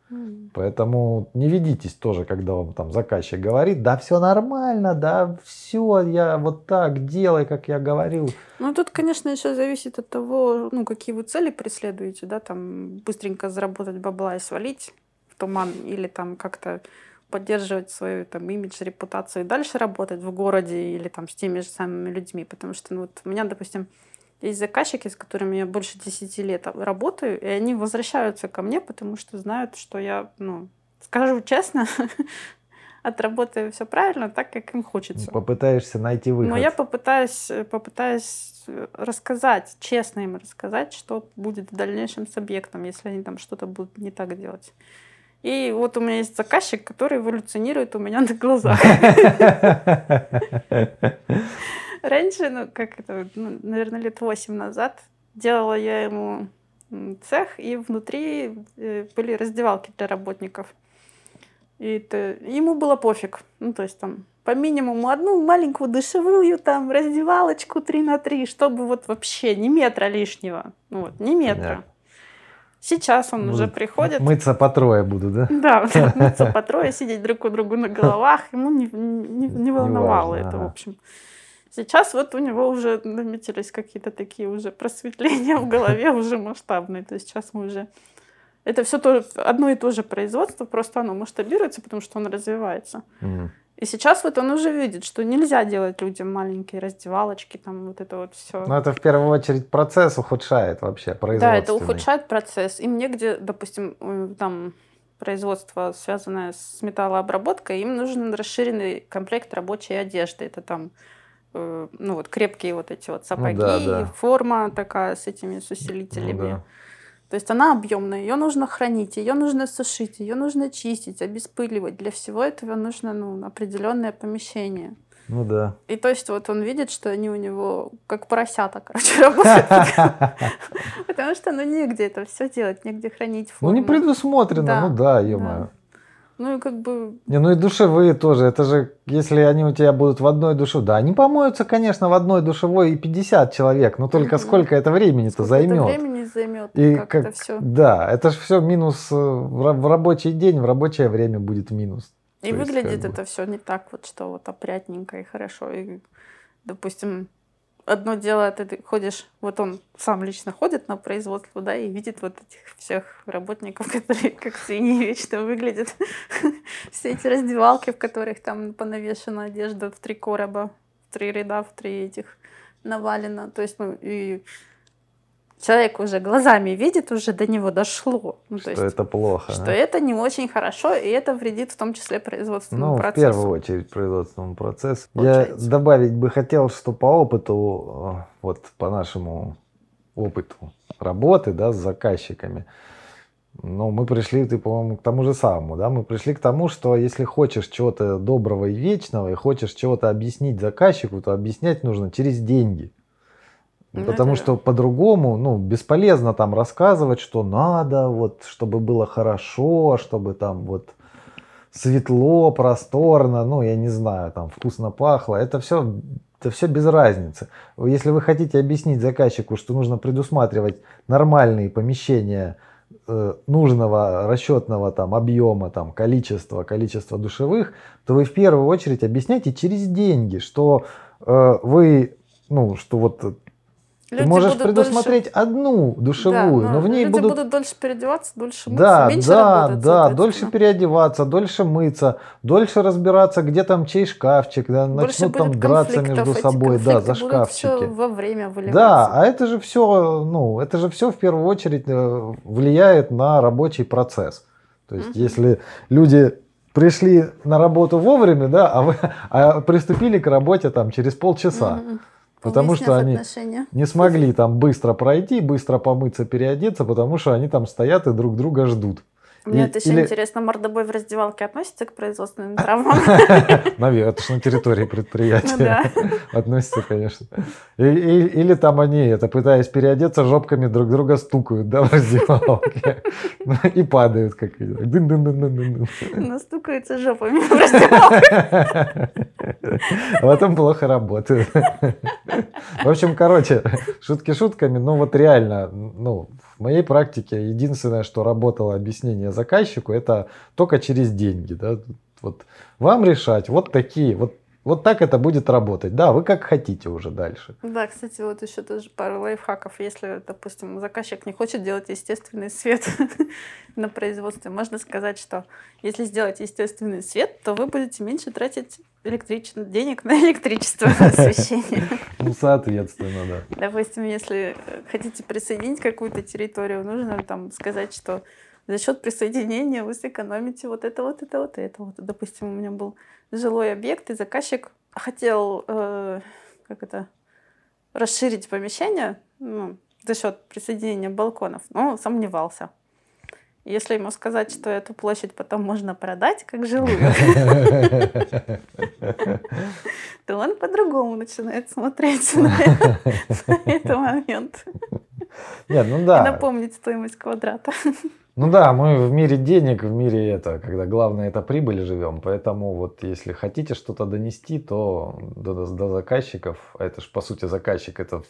Поэтому не ведитесь тоже, когда вам там заказчик говорит, да все нормально, да все, я вот так делай, как я говорил. Ну, тут, конечно, еще зависит от того, ну, какие вы цели преследуете, да, там, быстренько заработать бабла и свалить в туман, или там как-то поддерживать свою там имидж, репутацию и дальше работать в городе или там с теми же самыми людьми, потому что, ну, вот у меня, допустим, есть заказчики, с которыми я больше 10 лет работаю, и они возвращаются ко мне, потому что знают, что я, ну, скажу честно, отработаю все правильно, так, как им хочется. Попытаешься найти выход. Но я попытаюсь, э, попытаюсь э, рассказать, честно им рассказать, что будет в дальнейшем с объектом, если они там что-то будут не так делать. И вот у меня есть заказчик, который эволюционирует у меня на глазах. Раньше, ну, как это, ну, наверное, лет восемь назад, делала я ему цех, и внутри э, были раздевалки для работников. И это, ему было пофиг. Ну, то есть там по минимуму одну маленькую душевую, там, раздевалочку 3 на 3, чтобы вот вообще ни метра лишнего. Ну, вот, ни метра. Понятно. Сейчас он уже Будут приходит. Мыться по трое будут, да? Да, мыться по трое, сидеть друг у друга на головах, ему не, не, не волновало важно, это, в ага. Сейчас вот у него уже наметились какие-то такие уже просветления в голове, уже масштабные. То есть сейчас мы уже... Это все то, одно и то же производство, просто оно масштабируется, потому что он развивается. Мгм. И сейчас вот он уже видит, что нельзя делать людям маленькие раздевалочки, там вот это вот все. Ну, это в первую очередь процесс ухудшает вообще Да, производственный. это ухудшает процесс. Им негде, допустим, э, там производство, связанное с металлообработкой, им нужен расширенный комплект рабочей одежды. Это там ну вот крепкие вот эти вот сапоги, да, да. форма такая с этими с Ну усилителями. да. То есть она объемная, ее нужно хранить, ее нужно сушить, ее нужно чистить, обеспыливать. Для всего этого нужно ну, определенное помещение. Ну да. И то есть вот он видит, что они у него как поросята, короче, работают. Потому что ну негде это все делать, негде хранить Ну не форму. предусмотрено, ну да, ё-моё. Ну и как бы Не, ну и душевые тоже. Это же, если они у тебя будут в одной душе, да, они помоются, конечно, в одной душевой и 50 человек, но только сколько это времени-то сколько это займет? времени займет, И как, как, это все. да, это же все минус э, в, ра- в рабочий день, в рабочее время будет минус. И то есть выглядит как бы- это все не так вот, что вот опрятненько и хорошо. И, допустим, одно дело, ты, ходишь, вот он сам лично ходит на производство, да, и видит вот этих всех работников, которые как свиньи вечно выглядят. Все эти раздевалки, в которых там понавешена одежда в три короба, в три ряда, в три этих навалено. То есть, ну, и человек уже глазами видит, уже до него дошло. Ну, то что есть, это плохо. что а? это не очень хорошо, и это вредит в том числе производственному Ну, в процессу. первую очередь производственному процессу. Я Получается. добавить бы хотел, что по опыту, э, вот по нашему опыту работы, да, с заказчиками, ну, мы пришли, ты, по-моему, к тому же самому, да, мы пришли к тому, что если хочешь чего-то доброго и вечного, и хочешь чего-то объяснить заказчику, то объяснять нужно через деньги. Ну, Потому это- что по-другому, ну, бесполезно там рассказывать, что надо, вот, чтобы было хорошо, чтобы там вот светло, просторно, ну, я не знаю, там вкусно пахло. Это все, это все без разницы. Если вы хотите объяснить заказчику, что нужно предусматривать нормальные помещения э, нужного расчетного там объема, там количества, количества душевых, то вы в первую очередь объясняйте через деньги, что э, вы, ну, что вот ты Люди можешь будут предусмотреть одну дольше- душевую, Да, но в ней люди будут... дольше переодеваться, дольше мыться, Да, меньше да, работать, да, соответственно. дольше переодеваться, дольше мыться, дольше разбираться, где там чей шкафчик, да, Больше начнут там драться между собой, да, за конфликты будут шкафчики. во время выливаться. Да, а это же все, ну, это же все в первую очередь э, влияет на рабочий процесс. То есть, Мгм. если люди пришли на работу вовремя, да, а, вы, а приступили к работе там через полчаса, Мгм. Потому что они отношения. не смогли там быстро пройти, быстро помыться, переодеться, потому что они там стоят и друг друга ждут. Мне И- это еще или- интересно, мордобой в раздевалке относится к производственным травмам? Наверное, это же на территории Ну предприятия да. относится, конечно. Или там они, это пытаясь переодеться, жопками друг друга стукают, да, в раздевалке. Ну, И падают как дын-дын-дын-дын-дын. Настукаются жопами в раздевалке. А потом плохо работают. В общем, короче, шутки шутками, но вот реально, ну, в моей практике единственное, что работало объяснение заказчику, это только через деньги, да, вот вам решать, вот такие, вот вот так это будет работать. Да, вы как хотите уже дальше. Да, кстати, вот еще тоже пару лайфхаков. Если, допустим, заказчик не хочет делать естественный свет на производстве, можно сказать, что если сделать естественный свет, то вы будете меньше тратить электрич... денег на электричество освещение. Ну, соответственно, да. Допустим, если хотите присоединить какую-то территорию, нужно там сказать, что за счет присоединения вы сэкономите вот это, вот это, вот это. Вот, допустим, у меня был жилой объект, и заказчик хотел, э, как это, расширить помещение ну, за счет присоединения балконов, но сомневался. Если ему сказать, что эту площадь потом можно продать как жилую, то он по-другому начинает смотреть на этот момент. Нет, ну да. Напомнить стоимость квадрата. Ну да, мы в мире денег, в мире это, когда главное это прибыль живем, поэтому вот если хотите что-то донести, то до, до заказчиков, а это же по сути заказчик, это в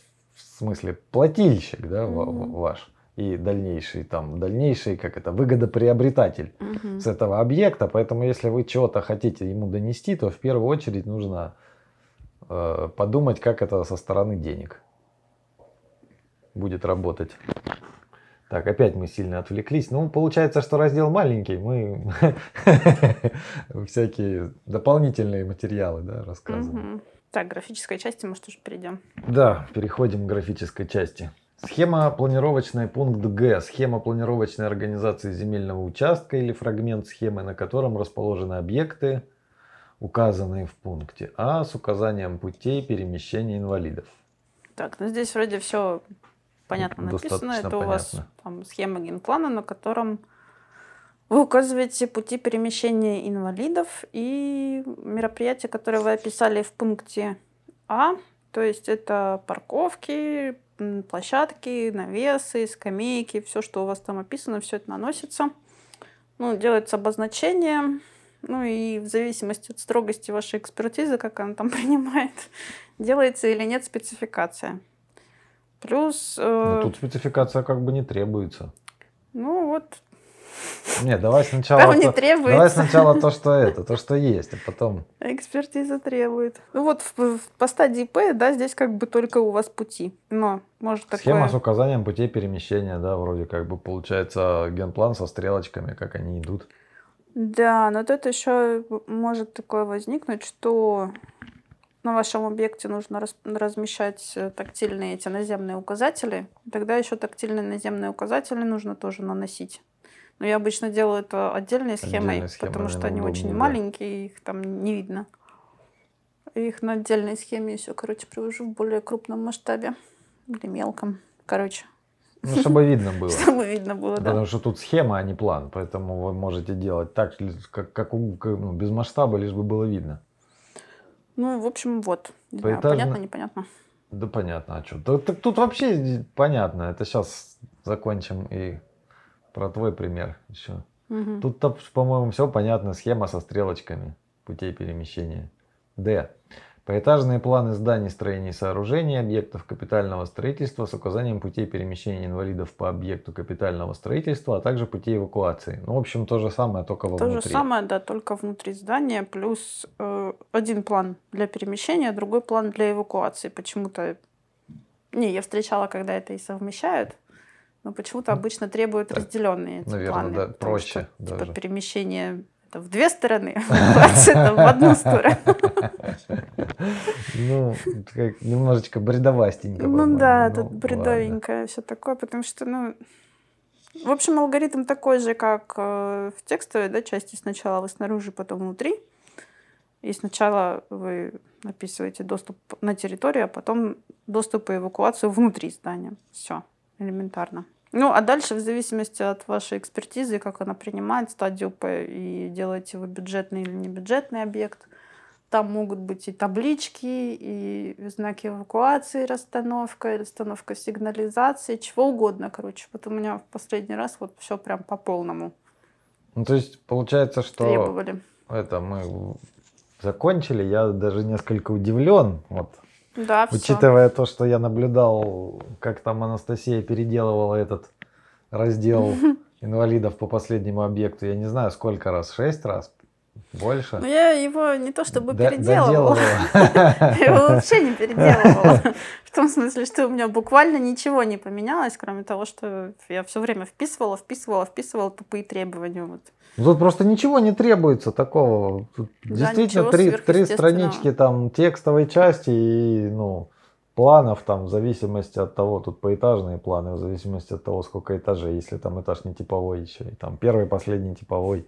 смысле плательщик, да, mm-hmm. ваш и дальнейший там дальнейший как это выгодоприобретатель mm-hmm. с этого объекта, поэтому если вы чего-то хотите ему донести, то в первую очередь нужно э, подумать, как это со стороны денег будет работать. Так, опять мы сильно отвлеклись. Ну, получается, что раздел маленький, мы всякие дополнительные материалы да, рассказываем. Так, графической части, может, уже перейдем. Да, переходим к графической части. Схема планировочная пункт Г. Схема планировочной организации земельного участка или фрагмент схемы, на котором расположены объекты, указанные в пункте А с указанием путей перемещения инвалидов. Так, ну здесь вроде все понятно написано. Это понятно. у вас там схема генплана, на котором вы указываете пути перемещения инвалидов и мероприятия, которые вы описали в пункте А. То есть это парковки, площадки, навесы, скамейки, все, что у вас там описано, все это наносится. Ну, делается обозначение, ну и в зависимости от строгости вашей экспертизы, как она там принимает, делается или нет спецификация. Плюс... Э... тут спецификация как бы не требуется. Ну вот. Нет, давай сначала. Там не требуется. Давай сначала то, что это, то, что есть, а потом. Экспертиза требует. Ну вот в, в, по стадии П, да, здесь как бы только у вас пути. Но может такое... Схема с указанием путей перемещения, да, вроде как бы получается генплан со стрелочками, как они идут. Да, но тут еще может такое возникнуть, что на вашем объекте нужно раз, размещать э, тактильные эти наземные указатели, тогда еще тактильные наземные указатели нужно тоже наносить. Но я обычно делаю это отдельной схемой, Отдельная схема, потому что они очень да. маленькие, их там не видно. Их на отдельной схеме еще, короче, привожу в более крупном масштабе или мелком. Короче. Ну, чтобы видно было. Чтобы видно было, да. Потому что тут схема, а не план. Поэтому вы можете делать так, как, как ну, без масштаба, лишь бы было видно. Ну, в общем, вот. Не знаю, понятно, непонятно. Да понятно, а что? Да, так тут вообще понятно. Это сейчас закончим и про твой пример еще. Угу. Тут, по-моему, все понятно. Схема со стрелочками путей перемещения. Д. Поэтажные планы зданий, строений и сооружений, объектов капитального строительства с указанием путей перемещения инвалидов по объекту капитального строительства, а также путей эвакуации. Ну, в общем, то же самое, только вовнутри. То же самое, да, только внутри здания, плюс э, один план для перемещения, другой план для эвакуации. Почему-то... Не, я встречала, когда это и совмещают, но почему-то обычно требуют разделенные эти наверное, планы. Да, проще. Что, типа, даже. Типа перемещение это в две стороны, это в одну сторону. Ну, как немножечко бредовастенько. Ну да, тут бредовенькое все такое, потому что, ну, в общем, алгоритм такой же, как э, в текстовой да, части. Сначала вы снаружи, потом внутри. И сначала вы описываете доступ на территорию, а потом доступ и эвакуацию внутри здания. Все, элементарно. Ну, а дальше, в зависимости от вашей экспертизы, как она принимает стадию П, и делаете вы бюджетный или не бюджетный объект, там могут быть и таблички, и знаки эвакуации, расстановка, и расстановка сигнализации, чего угодно, короче. Вот у меня в последний раз вот все прям по полному. Ну, то есть получается, что требовали. это мы закончили. Я даже несколько удивлен. Вот, Да, все. учитывая то, что я наблюдал, как там Анастасия переделывала этот раздел инвалидов по последнему объекту. Я не знаю, сколько раз, шесть раз, больше. Ну, я его не то чтобы Д- переделывала. Я его вообще не переделывала. В том смысле, что у меня буквально ничего не поменялось, кроме того, что я все время вписывала, вписывала, вписывала тупые требования. Вот. Ну, Тут просто ничего не требуется такого. Тут Да, действительно три, три странички там текстовой части и ну, планов там в зависимости от того, тут поэтажные планы, в зависимости от того, сколько этажей, если там этаж не типовой еще, и там первый, последний типовой.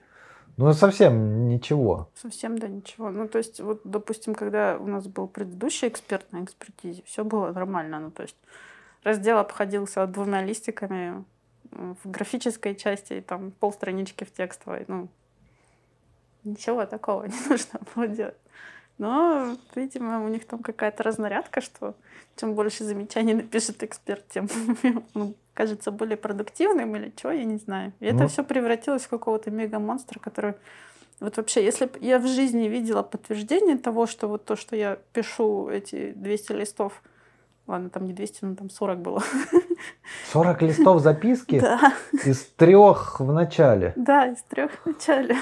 Ну, совсем ничего. Совсем да ничего. Ну, то есть, вот, допустим, когда у нас был предыдущий эксперт на экспертизе, все было нормально. Ну, то есть, раздел обходился двумя листиками в графической части и там полстранички в текстовой. Ну, ничего такого не нужно было делать. Но, видимо, у них там какая-то разнарядка, что чем больше замечаний напишет эксперт, тем он кажется более продуктивным или что, я не знаю. И это Ну. все превратилось в какого-то мега-монстра, который вот вообще, если бы я в жизни видела подтверждение того, что вот то, что я пишу эти 200 листов, ладно, там не 200, но там 40 было. 40 листов записки Да, из трех в начале. да, из трех в начале.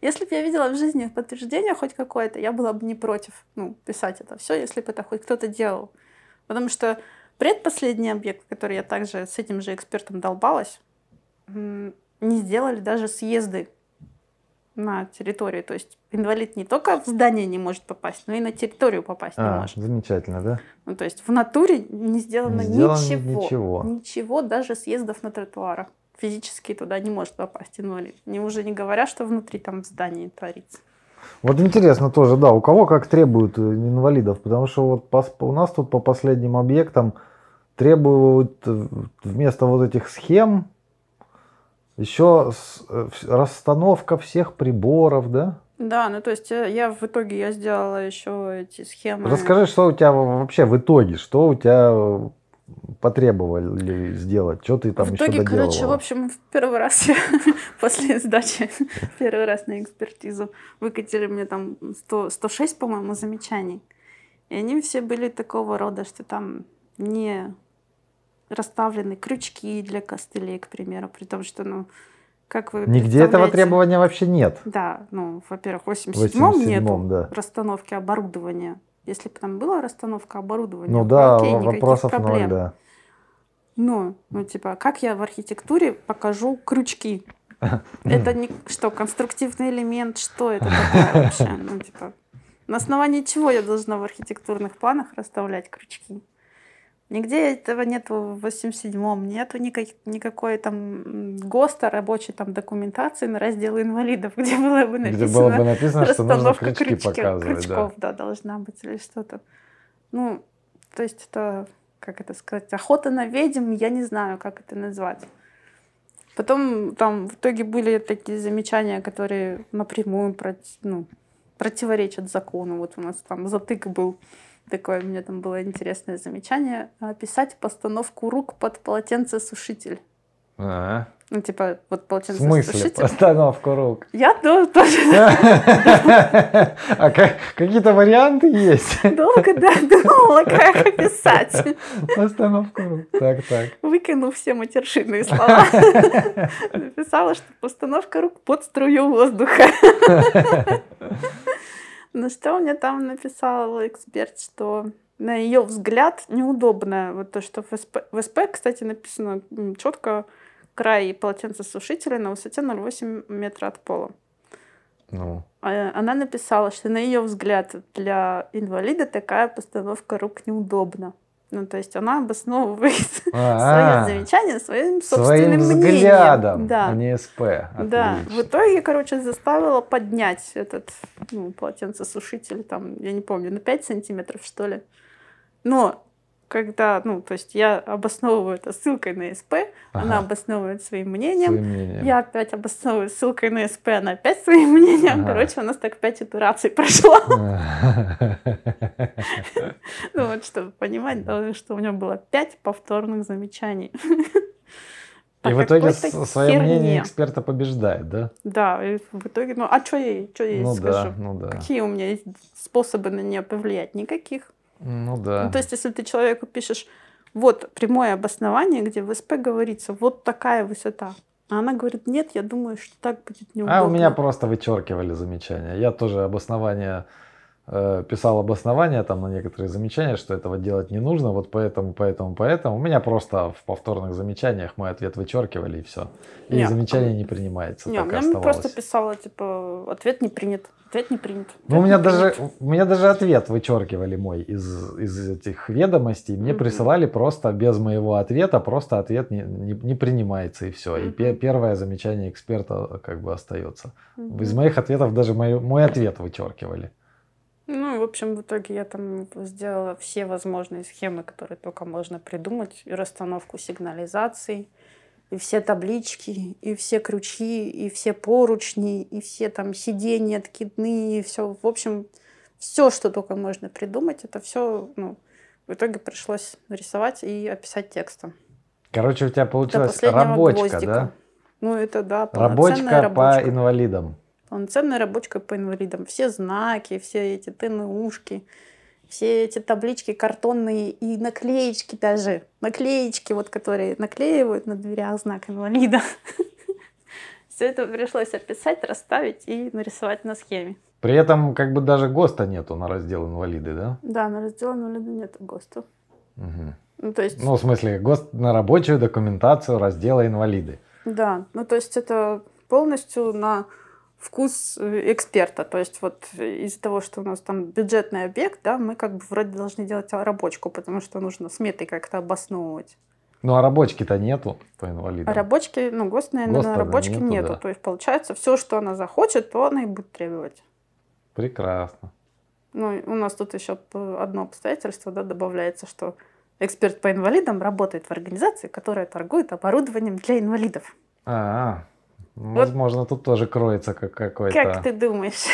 Если бы я видела в жизни подтверждение хоть какое-то, я была бы не против ну, писать это все, если бы это хоть кто-то делал. Потому что предпоследний объект, который я также с этим же экспертом долбалась, не сделали даже съезды на территории. То есть инвалид не только в здание не может попасть, но и на территорию попасть не А, может. замечательно, да? Ну, то есть в натуре не сделано, Не сделано ничего. Ничего, даже съездов на тротуарах. Физически туда не может попасть инвалид. Не уже не говоря, что внутри там в здании творится. Вот интересно тоже, да, у кого как требуют э, инвалидов, потому что вот пос- у нас тут по последним объектам требуют э, вместо вот этих схем еще э, расстановка всех приборов, да? Да, ну то есть я в итоге я сделала еще эти схемы. Расскажи, что у тебя вообще в итоге, что у тебя потребовали сделать, что ты там в еще итоге, доделывала? короче, в общем, в первый раз я после сдачи, первый раз на экспертизу, выкатили мне там 100, 106, по-моему, замечаний. И они все были такого рода, что там не расставлены крючки для костылей, к примеру, при том, что, ну, как вы Нигде этого требования вообще нет. Да, ну, во-первых, в В 87-м 87-м, нету да. расстановки оборудования. Если бы там была расстановка оборудования, Ну да, окей, вопросов ноль, проблем. да. Ну, ну, типа, как я в архитектуре покажу крючки? Это не что, конструктивный элемент, что это такое вообще? Ну, типа, на основании чего я должна в архитектурных планах расставлять крючки? Нигде этого нету в 87-м, нету никак- никакой там ГОСТа, рабочей там документации на раздел инвалидов, где было бы Где написано было бы написано, что нужно крючки крючки- показывать, да. крючков, да, должна быть или что-то. Ну, то есть это, как это сказать, охота на ведьм, я не знаю, как это назвать. Потом там в итоге были такие замечания, которые напрямую проти- ну, противоречат закону. Вот у нас там затык был такое, у меня там было интересное замечание. Описать постановку рук под полотенцесушитель. А, Ну, типа, вот В смысле полотенцесушитель. постановку рук? Я то- тоже А ка- какие-то варианты есть? долго да, думала, как описать. Постановку рук. Так, так. Выкинув все матершинные слова. Написала, что постановка рук под струю воздуха. На что мне там написал эксперт, что на ее взгляд неудобно. Вот то, что в СП, в СП, кстати, написано четко край полотенцесушителя на высоте 0,8 метра от пола. Ну, А Она написала, что на ее взгляд для инвалида такая постановка рук неудобна. Ну, то есть она обосновывает А, свое замечание своим своим собственным мнением. взглядом, Да. а не СП. Да, в итоге, короче, заставила поднять этот ну, полотенцесушитель, там, я не помню, на 5 сантиметров, что ли. Но когда, ну, то есть я обосновываю это ссылкой на СП, она Ага. обосновывает своим мнением, Своим мнением. я опять обосновываю ссылкой на СП, она опять своим мнением. Ага. Короче, у нас так 5 итераций прошло. Ну вот, чтобы понимать, да, что у меня было 5 повторных замечаний. и в итоге свое мнение эксперта побеждает, да? Да, и в итоге, ну а что я, что я ей ну, скажу? Да, ну да. Какие у меня есть способы на нее повлиять? Никаких. Ну да. Ну, то есть, если ты человеку пишешь, вот прямое обоснование, где в СП говорится, вот такая высота. А она говорит, нет, я думаю, что так будет неудобно. А у меня просто вычеркивали замечания. Я тоже обоснование писал обоснование там на некоторые замечания, что этого делать не нужно, вот поэтому, поэтому, поэтому. У меня просто в повторных замечаниях мой ответ вычеркивали и все. И не, замечание не принимается. Не, так я просто писала, типа, ответ не принят. Ответ не принят. Ответ ну, у меня даже, у меня даже ответ вычеркивали мой из, из этих ведомостей. Мне mm присылали просто без моего ответа, просто ответ не, не, не принимается и все. mm И пе- первое замечание эксперта как бы остается. mm Из моих ответов даже мой, мой ответ вычеркивали. Ну, в общем, в итоге я там сделала все возможные схемы, которые только можно придумать, и расстановку сигнализаций, и все таблички, и все крючки, и все поручни, и все там сиденья откидные, и все. В общем, все, что только можно придумать, это все, ну, в итоге пришлось нарисовать и описать текстом. Короче, у тебя получилась рабочка, гвоздика. да? Ну, это да, рабочка, рабочка по инвалидам полноценная рабочка по инвалидам. Все знаки, все эти ТНУшки, все эти таблички картонные и наклеечки даже. Наклеечки, вот, которые наклеивают на дверях знак инвалида. Все это пришлось описать, расставить и нарисовать на схеме. При этом как бы даже ГОСТа нету на раздел инвалиды, да? Да, на раздел инвалиды нет ГОСТа. Угу. Ну, то есть... ну, в смысле, ГОСТ на рабочую документацию раздела инвалиды. Да, ну то есть это полностью на вкус э, эксперта. То есть вот из-за того, что у нас там бюджетный объект, да, мы как бы вроде должны делать рабочку, потому что нужно сметы как-то обосновывать. Ну а рабочки-то нету по инвалидам. А рабочки, ну ГОСТ, наверное, на рабочке нету. нету. Да. То есть получается, все, что она захочет, то она и будет требовать. Прекрасно. Ну, у нас тут еще одно обстоятельство да, добавляется, что эксперт по инвалидам работает в организации, которая торгует оборудованием для инвалидов. А, -а. Возможно, вот. тут тоже кроется как какой-то... Как ты думаешь?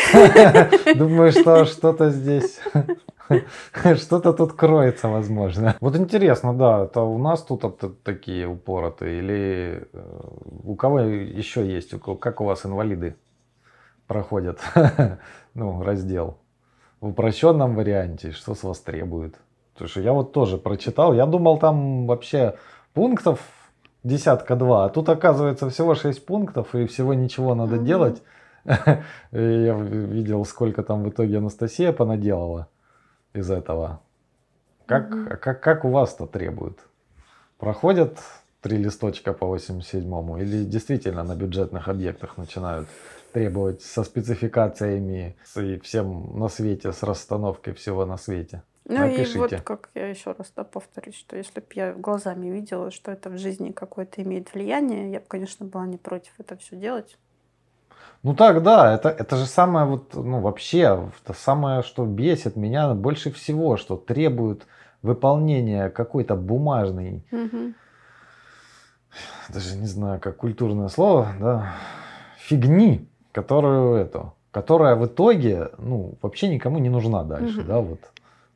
Думаю, что что-то здесь... Что-то тут кроется, возможно. Вот интересно, да, это у нас тут такие упоротые или э, у кого еще есть? Как у вас инвалиды проходят ну, раздел? В упрощенном варианте, что с вас требует? Потому что я вот тоже прочитал, я думал там вообще пунктов десятка два, а тут оказывается всего шесть пунктов и всего ничего надо угу. делать. Я видел, сколько там в итоге Анастасия понаделала из этого. Как, угу. как, как у вас-то требуют? Проходят три листочка по 87-му или действительно на бюджетных объектах начинают требовать со спецификациями и всем на свете, с расстановкой всего на свете? Ну Напишите. и вот как я еще раз да, повторюсь, что если бы я глазами видела, что это в жизни какое-то имеет влияние, я бы, конечно, была не против это все делать. Ну так, да, это, это же самое вот, ну вообще, это самое, что бесит меня больше всего, что требует выполнения какой-то бумажной, угу. даже не знаю, как культурное слово, да, фигни, которую это, которая в итоге, ну, вообще никому не нужна дальше, угу. да, вот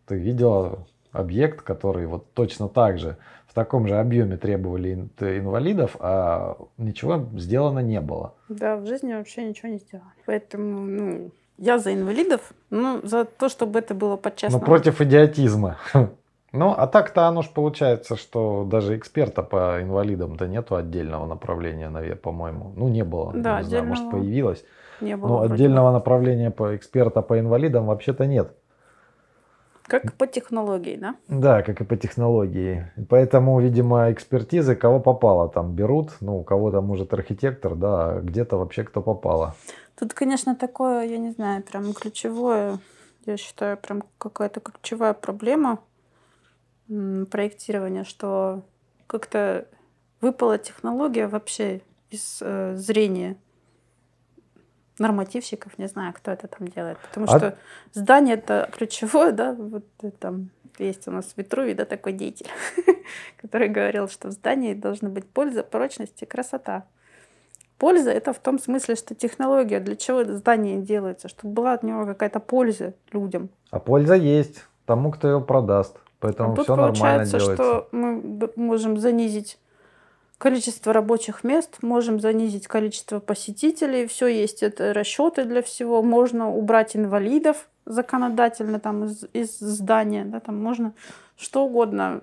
ты видела объект, который вот точно так же в таком же объеме требовали инвалидов, а ничего сделано не было. Да, в жизни вообще ничего не сделали. Поэтому, ну, я за инвалидов, ну, за то, чтобы это было по-честному. Ну, против идиотизма. Ну, а так-то оно же получается, что даже эксперта по инвалидам-то нету отдельного направления, наверное, по-моему. Ну, не было. Да, не знаю, может, появилось. Не было. Но отдельного направления по эксперта по инвалидам вообще-то нет. Как по технологии, да? Да, как и по технологии. Поэтому, видимо, экспертизы кого попало там берут. Ну, у кого-то, может, архитектор, да, а где-то вообще кто попало. Тут, конечно, такое, я не знаю, прям ключевое, я считаю, прям какая-то ключевая проблема проектирования, что как-то выпала технология вообще из э, зрения нормативщиков, не знаю, кто это там делает. Потому а... что здание это ключевое, да, вот там есть у нас Витрувий, да, такой деятель, который говорил, что в здании должна быть польза, прочность и красота. Польза это в том смысле, что технология, для чего здание делается, чтобы была от него какая-то польза людям. А польза есть тому, кто ее продаст. Поэтому а все нормально делается. что мы можем занизить количество рабочих мест, можем занизить количество посетителей, все есть это расчеты для всего, можно убрать инвалидов законодательно там из, из здания, да, там можно что угодно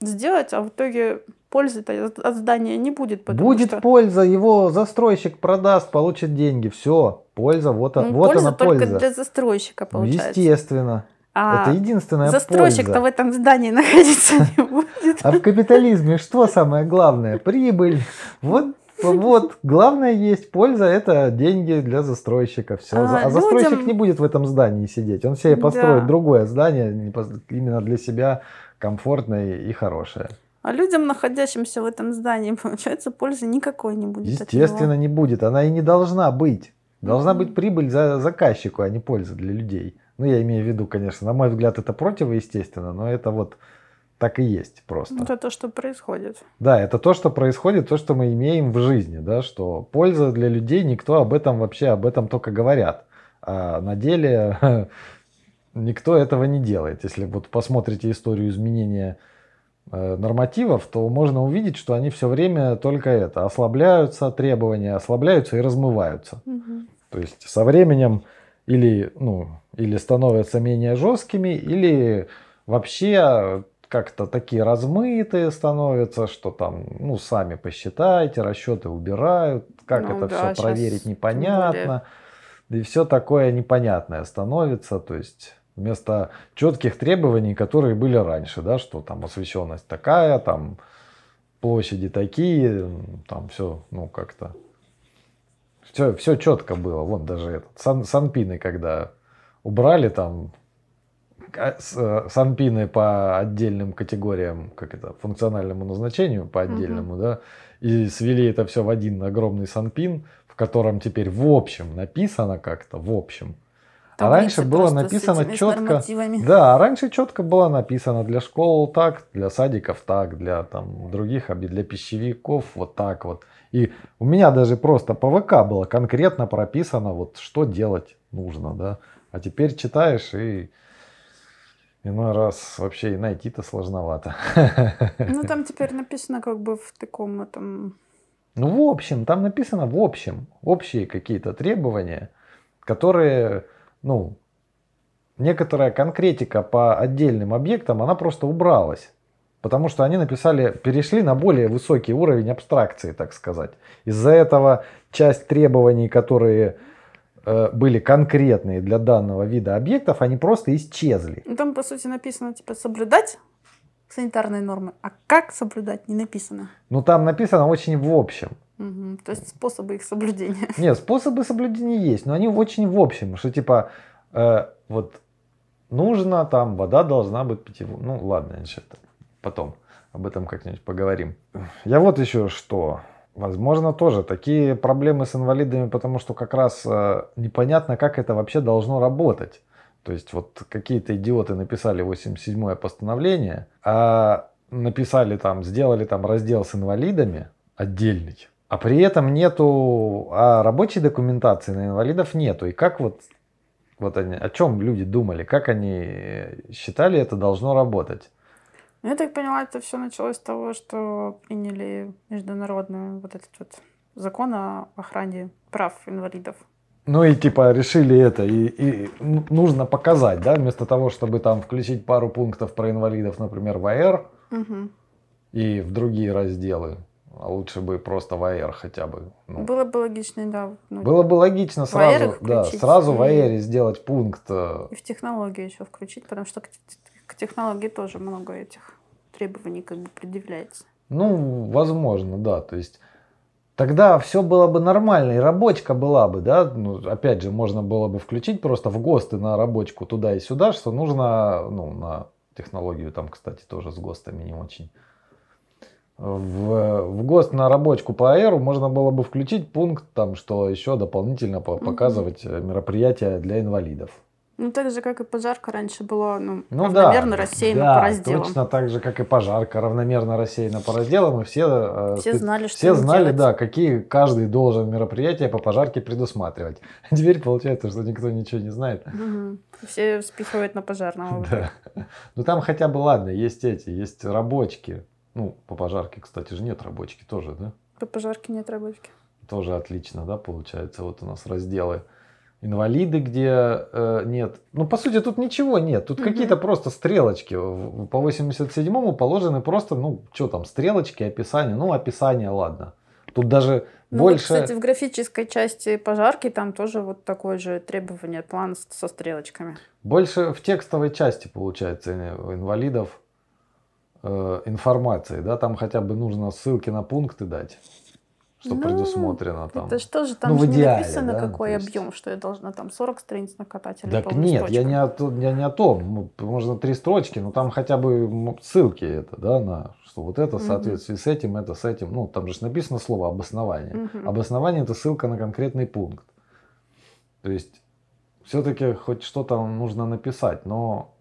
сделать, а в итоге пользы-то от здания не будет. Будет что... польза, его застройщик продаст, получит деньги, все, польза, вот, ну, вот польза она польза. только для застройщика получается. Естественно. А это единственная застройщик-то в этом здании находиться не будет. А в капитализме что самое главное? Прибыль. Вот вот, главное есть польза, это деньги для застройщика. Все. А, а застройщик людям... не будет в этом здании сидеть. Он себе построит да. другое здание, именно для себя комфортное и хорошее. А людям, находящимся в этом здании, получается, пользы никакой не будет. Естественно, не будет. Она и не должна быть. Должна mm-hmm. быть прибыль за заказчику, а не польза для людей. Ну, я имею в виду, конечно, на мой взгляд, это противоестественно, но это вот так и есть просто. Это то, что происходит. Да, это то, что происходит, то, что мы имеем в жизни, да, что польза для людей, никто об этом вообще, об этом только говорят. А на деле никто этого не делает. Если вот посмотрите историю изменения э, нормативов, то можно увидеть, что они все время только это, ослабляются требования, ослабляются и размываются. Угу. То есть со временем или, ну, или становятся менее жесткими, или вообще как-то такие размытые становятся, что там, ну, сами посчитайте, расчеты убирают, как ну, это да, все проверить непонятно. И все такое непонятное становится, то есть вместо четких требований, которые были раньше, да, что там освещенность такая, там площади такие, там все, ну, как-то все, все четко было. Вон даже этот сан, санпины, когда убрали там а, э, санпины по отдельным категориям, как это, функциональному назначению по отдельному, угу. да, и свели это все в один огромный санпин, в котором теперь в общем написано как-то, в общем. А раньше было написано четко, да, а раньше четко было написано для школ так, для садиков так, для там других, для пищевиков вот так вот. И у меня даже просто по ВК было конкретно прописано вот что делать нужно, да. А теперь читаешь и иной раз вообще и найти-то сложновато. Ну там теперь написано как бы в таком этом... Ну в общем, там написано в общем, общие какие-то требования, которые, ну, некоторая конкретика по отдельным объектам, она просто убралась. Потому что они написали, перешли на более высокий уровень абстракции, так сказать. Из-за этого часть требований, которые были конкретные для данного вида объектов, они просто исчезли. Ну, там, по сути, написано, типа, соблюдать санитарные нормы, а как соблюдать, не написано. Ну, там написано очень в общем. Угу, то есть способы их соблюдения. Нет, способы соблюдения есть, но они очень в общем, что типа э, вот нужно там, вода должна быть питьевой. Ну ладно, значит, потом об этом как-нибудь поговорим. Я вот еще что Возможно, тоже такие проблемы с инвалидами, потому что как раз э, непонятно, как это вообще должно работать. То есть вот какие-то идиоты написали 87-е постановление, а написали там, сделали там раздел с инвалидами отдельный, а при этом нету, а рабочей документации на инвалидов нету. И как вот, вот они, о чем люди думали, как они считали это должно работать? Ну, я так поняла, это все началось с того, что приняли международный вот этот вот закон о охране прав инвалидов. Ну и типа решили это, и, и нужно показать, да, вместо того, чтобы там включить пару пунктов про инвалидов, например, в АР угу. и в другие разделы. А лучше бы просто в АР хотя бы. Ну. Было бы логично, да. Ну, Было бы логично сразу, да, сразу в АР сделать пункт. Э, и в технологию еще включить, потому что к, технологии тоже много этих требований как бы предъявляется. Ну, возможно, да. То есть тогда все было бы нормально, и рабочка была бы, да, ну, опять же, можно было бы включить просто в ГОСТы на рабочку туда и сюда, что нужно, ну, на технологию там, кстати, тоже с ГОСТами не очень. В, в ГОСТ на рабочку по аэру можно было бы включить пункт, там, что еще дополнительно показывать угу. мероприятия для инвалидов. Ну, так же, как и пожарка раньше была, ну, ну равномерно да, рассеяна да, по разделам. точно так же, как и пожарка, равномерно рассеяна по разделам, и все, э, все знали, что все знали, делать. да, какие каждый должен мероприятия по пожарке предусматривать. А теперь получается, что никто ничего не знает. Угу. Все спихивают на пожарного. Да. Ну, там хотя бы, ладно, есть эти, есть рабочки. Ну, по пожарке, кстати же, нет рабочки тоже, да? По пожарке нет рабочки. Тоже отлично, да, получается. Вот у нас разделы инвалиды, где э, нет. Ну, по сути, тут ничего нет. Тут Мгм. какие-то просто стрелочки. По 87-му положены просто, ну, что там, стрелочки, описание. Ну, описание, ладно. Тут даже Ну, вот, больше... кстати, в графической части пожарки там тоже вот такое же требование, план со стрелочками. Больше в текстовой части, получается, э, инвалидов э, информации, да, там хотя бы нужно ссылки на пункты дать, что Ну, предусмотрено там. Это что же там Ну, в же не идеале, написано, да, какой есть- объем, что я должна там 40 страниц накатать или Так нет, я не, о, я не о том. Можно три строчки, но там хотя бы ссылки это, да, на что вот это в соответствии с этим, это с этим. Ну, там же написано слово обоснование. Мгм. Обоснование это ссылка на конкретный пункт. То есть все-таки хоть что-то нужно написать, но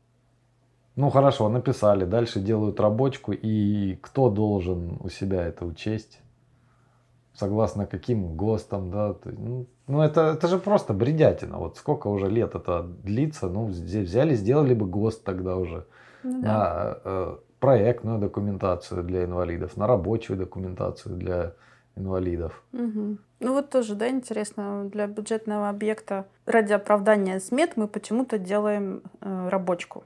ну хорошо, написали, дальше делают рабочку, и кто должен у себя это учесть? Согласно каким ГОСТам, да? То Ну, ну, это, это же просто бредятина. Вот сколько уже лет это длится, ну взяли, сделали бы ГОСТ тогда уже Ну да. на э, проектную документацию для инвалидов, на рабочую документацию для инвалидов. Мгм. Ну вот тоже, да, интересно, для бюджетного объекта ради оправдания смет мы почему-то делаем э, рабочку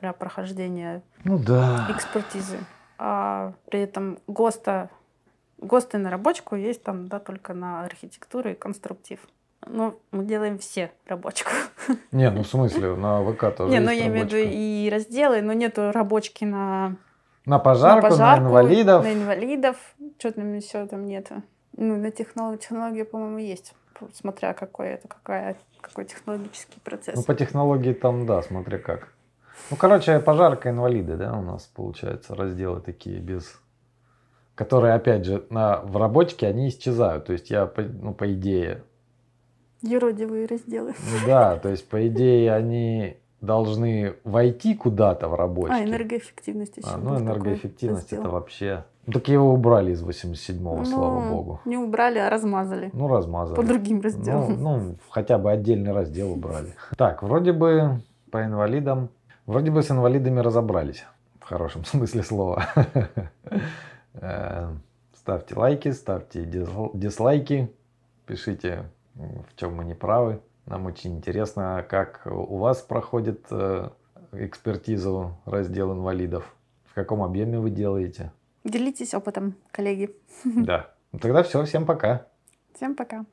для прохождения Ну да. экспертизы. А при этом ГОСТа, ГОСТы на рабочку есть там, да, только на архитектуру и конструктив. Ну, мы делаем все рабочку. Не, ну в смысле, на ВК тоже Не, ну я имею в виду и разделы, но нету рабочки на, На пожарку, на, пожарку, инвалидов. на инвалидов. Что там еще там нету? Ну, на технологии, технология, по-моему, есть. Смотря какой это, какая, какой технологический процесс. Ну по технологии там, да, смотря как. Ну, короче, пожарка инвалиды, да, у нас получается разделы такие без... Которые, опять же, на, в рабочке они исчезают. То есть я, по- ну, по идее, Юродивые разделы. да, то есть, по идее, они должны войти куда-то в рабочке. А, энергоэффективность еще. А, ну, энергоэффективность это вообще... Ну, так его убрали из 87-го, Ну, слава богу. Не убрали, а размазали. Ну, размазали. По другим Ну, разделам. ну, хотя бы отдельный раздел убрали. Так, вроде бы по инвалидам, вроде бы с инвалидами разобрались. В хорошем смысле слова. Э, Ставьте лайки, ставьте дизл- дизлайки, пишите, в чем мы не правы. Нам очень интересно, как у вас проходит э, экспертизу раздел инвалидов, в каком объеме вы делаете. Делитесь опытом, коллеги. Да. Ну, Тогда все, всем пока. Всем пока.